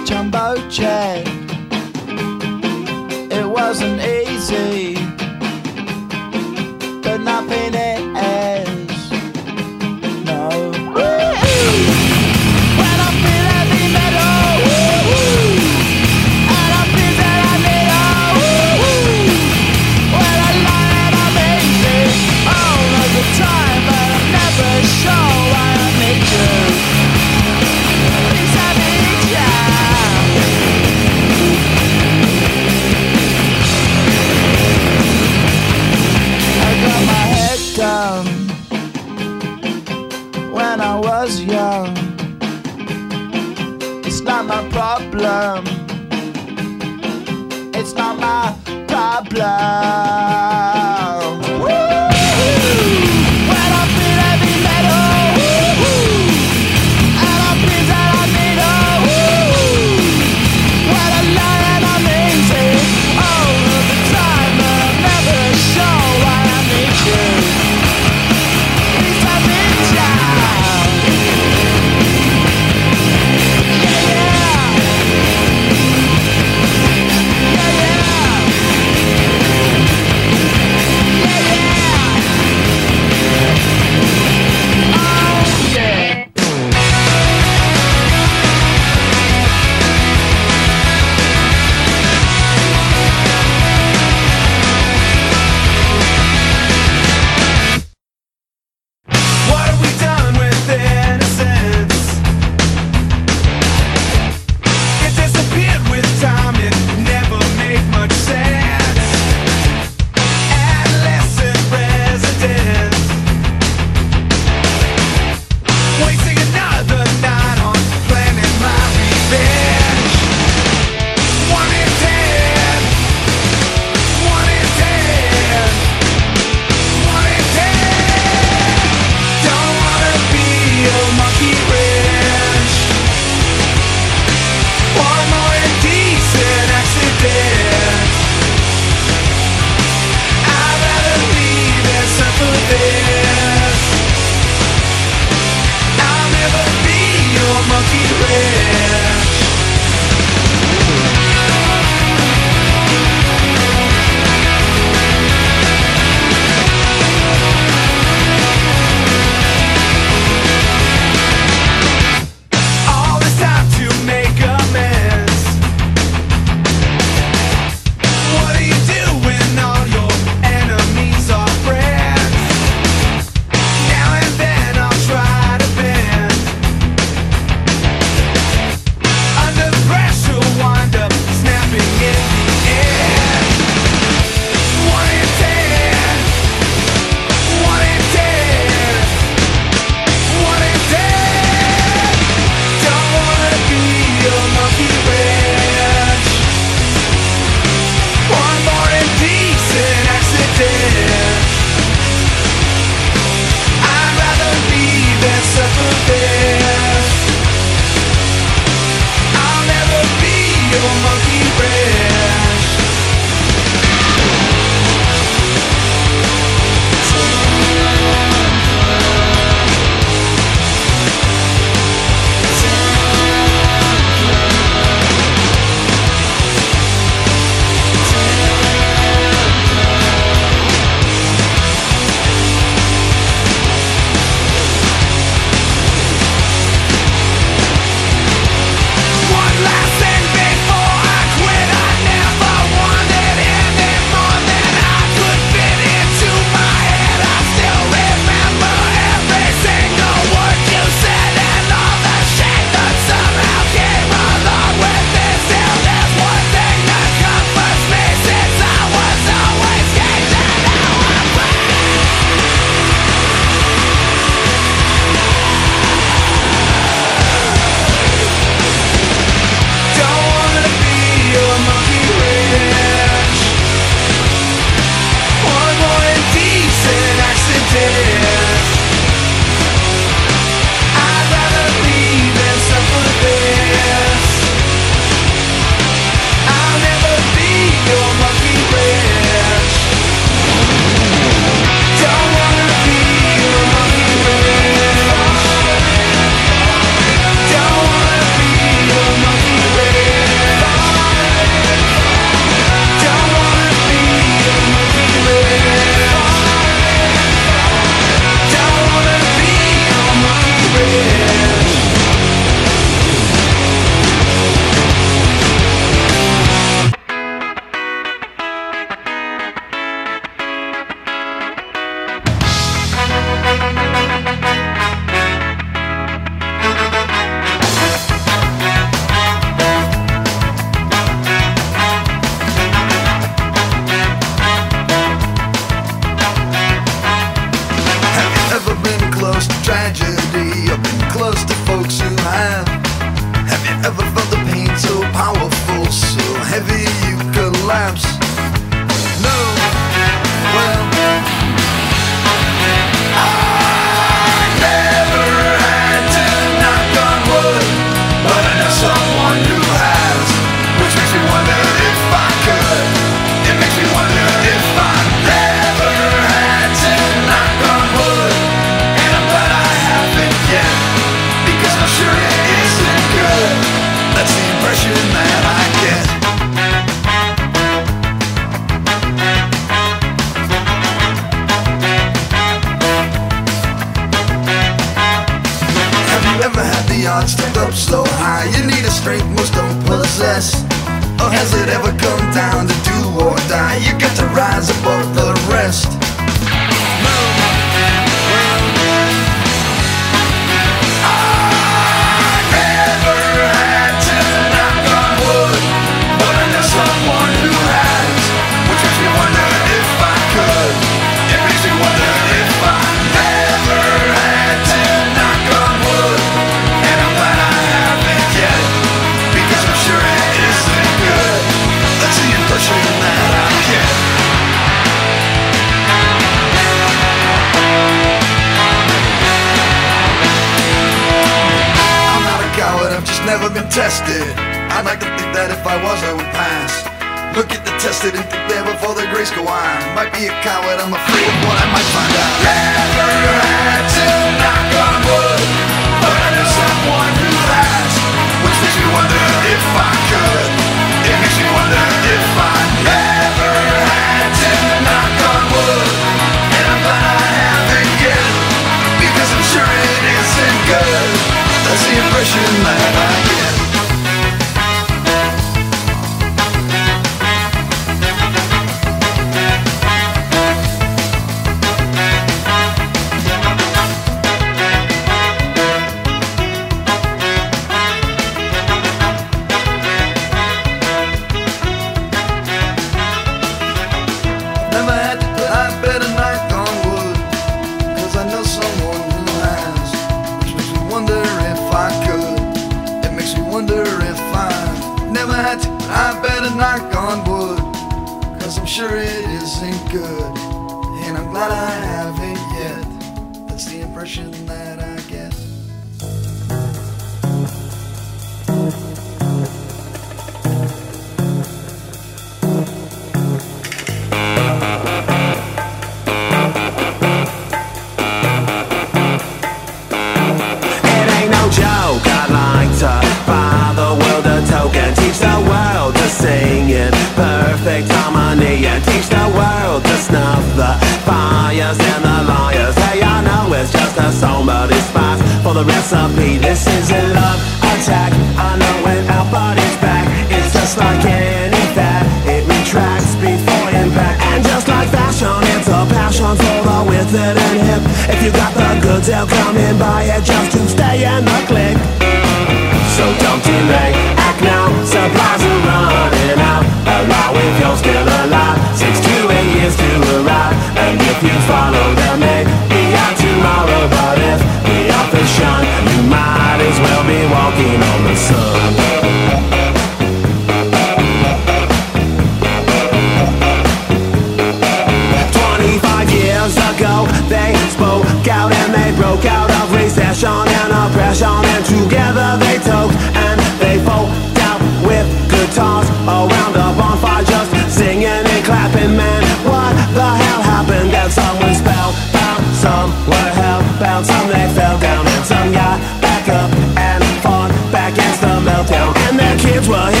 좋아해.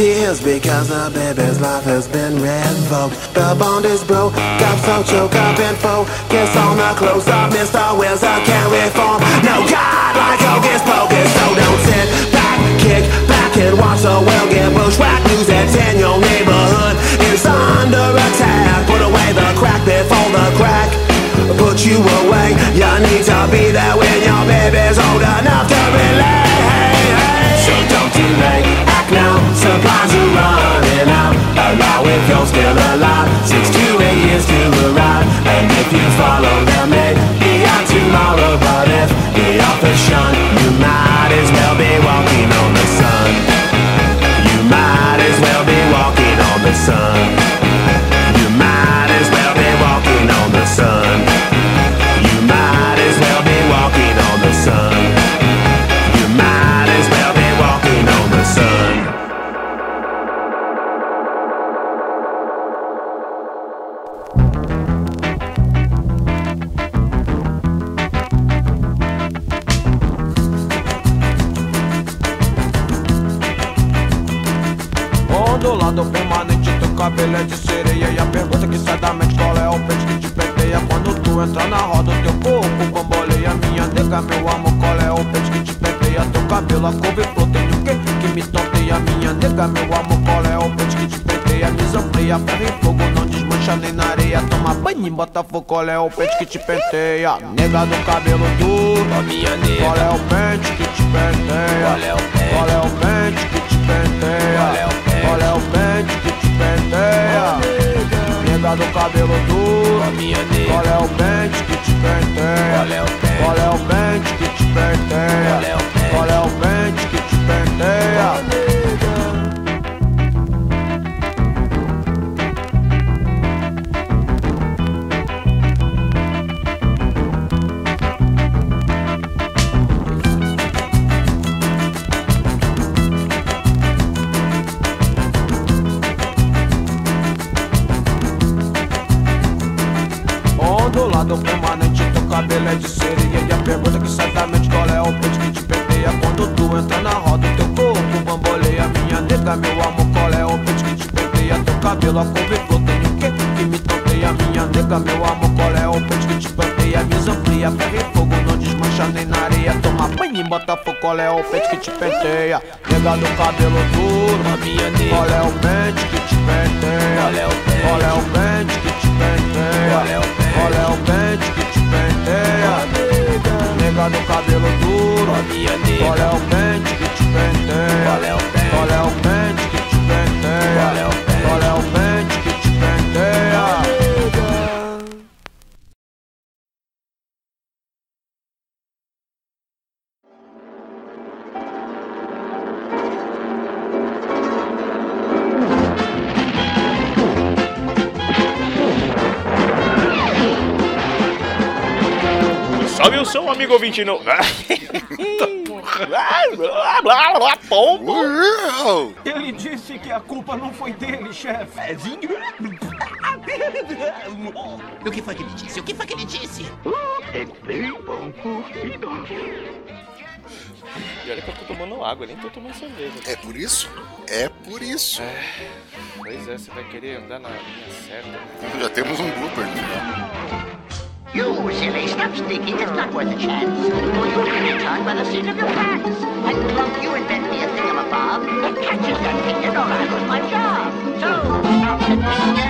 tears because the baby's life has been revoked. The bond is broke, got so choked up and. Que te penteia. Nega do cabelo duro, minha nega Qual é o pente que te penteia? Qual é o pente, qual é o pente que te penteia? Qual é o pente, que te penteia? Nega do cabelo duro, minha nega Qual é o pente penteia pombo. Ele disse que a culpa não foi dele, chefe. O que foi que ele disse? O que foi que ele disse? É bem bom curtido. E olha que eu tô tomando água, nem tô tomando cerveja. É por isso? É por isso. Pois é, você vai querer andar na linha certa. Já temos um blooper final. You silly, stop stinking. It's not worth a chance. For you to be tongue by the seat of your pants. And won't you invent me a thingamabob that catches that pigeon or I lose my job? So, stop the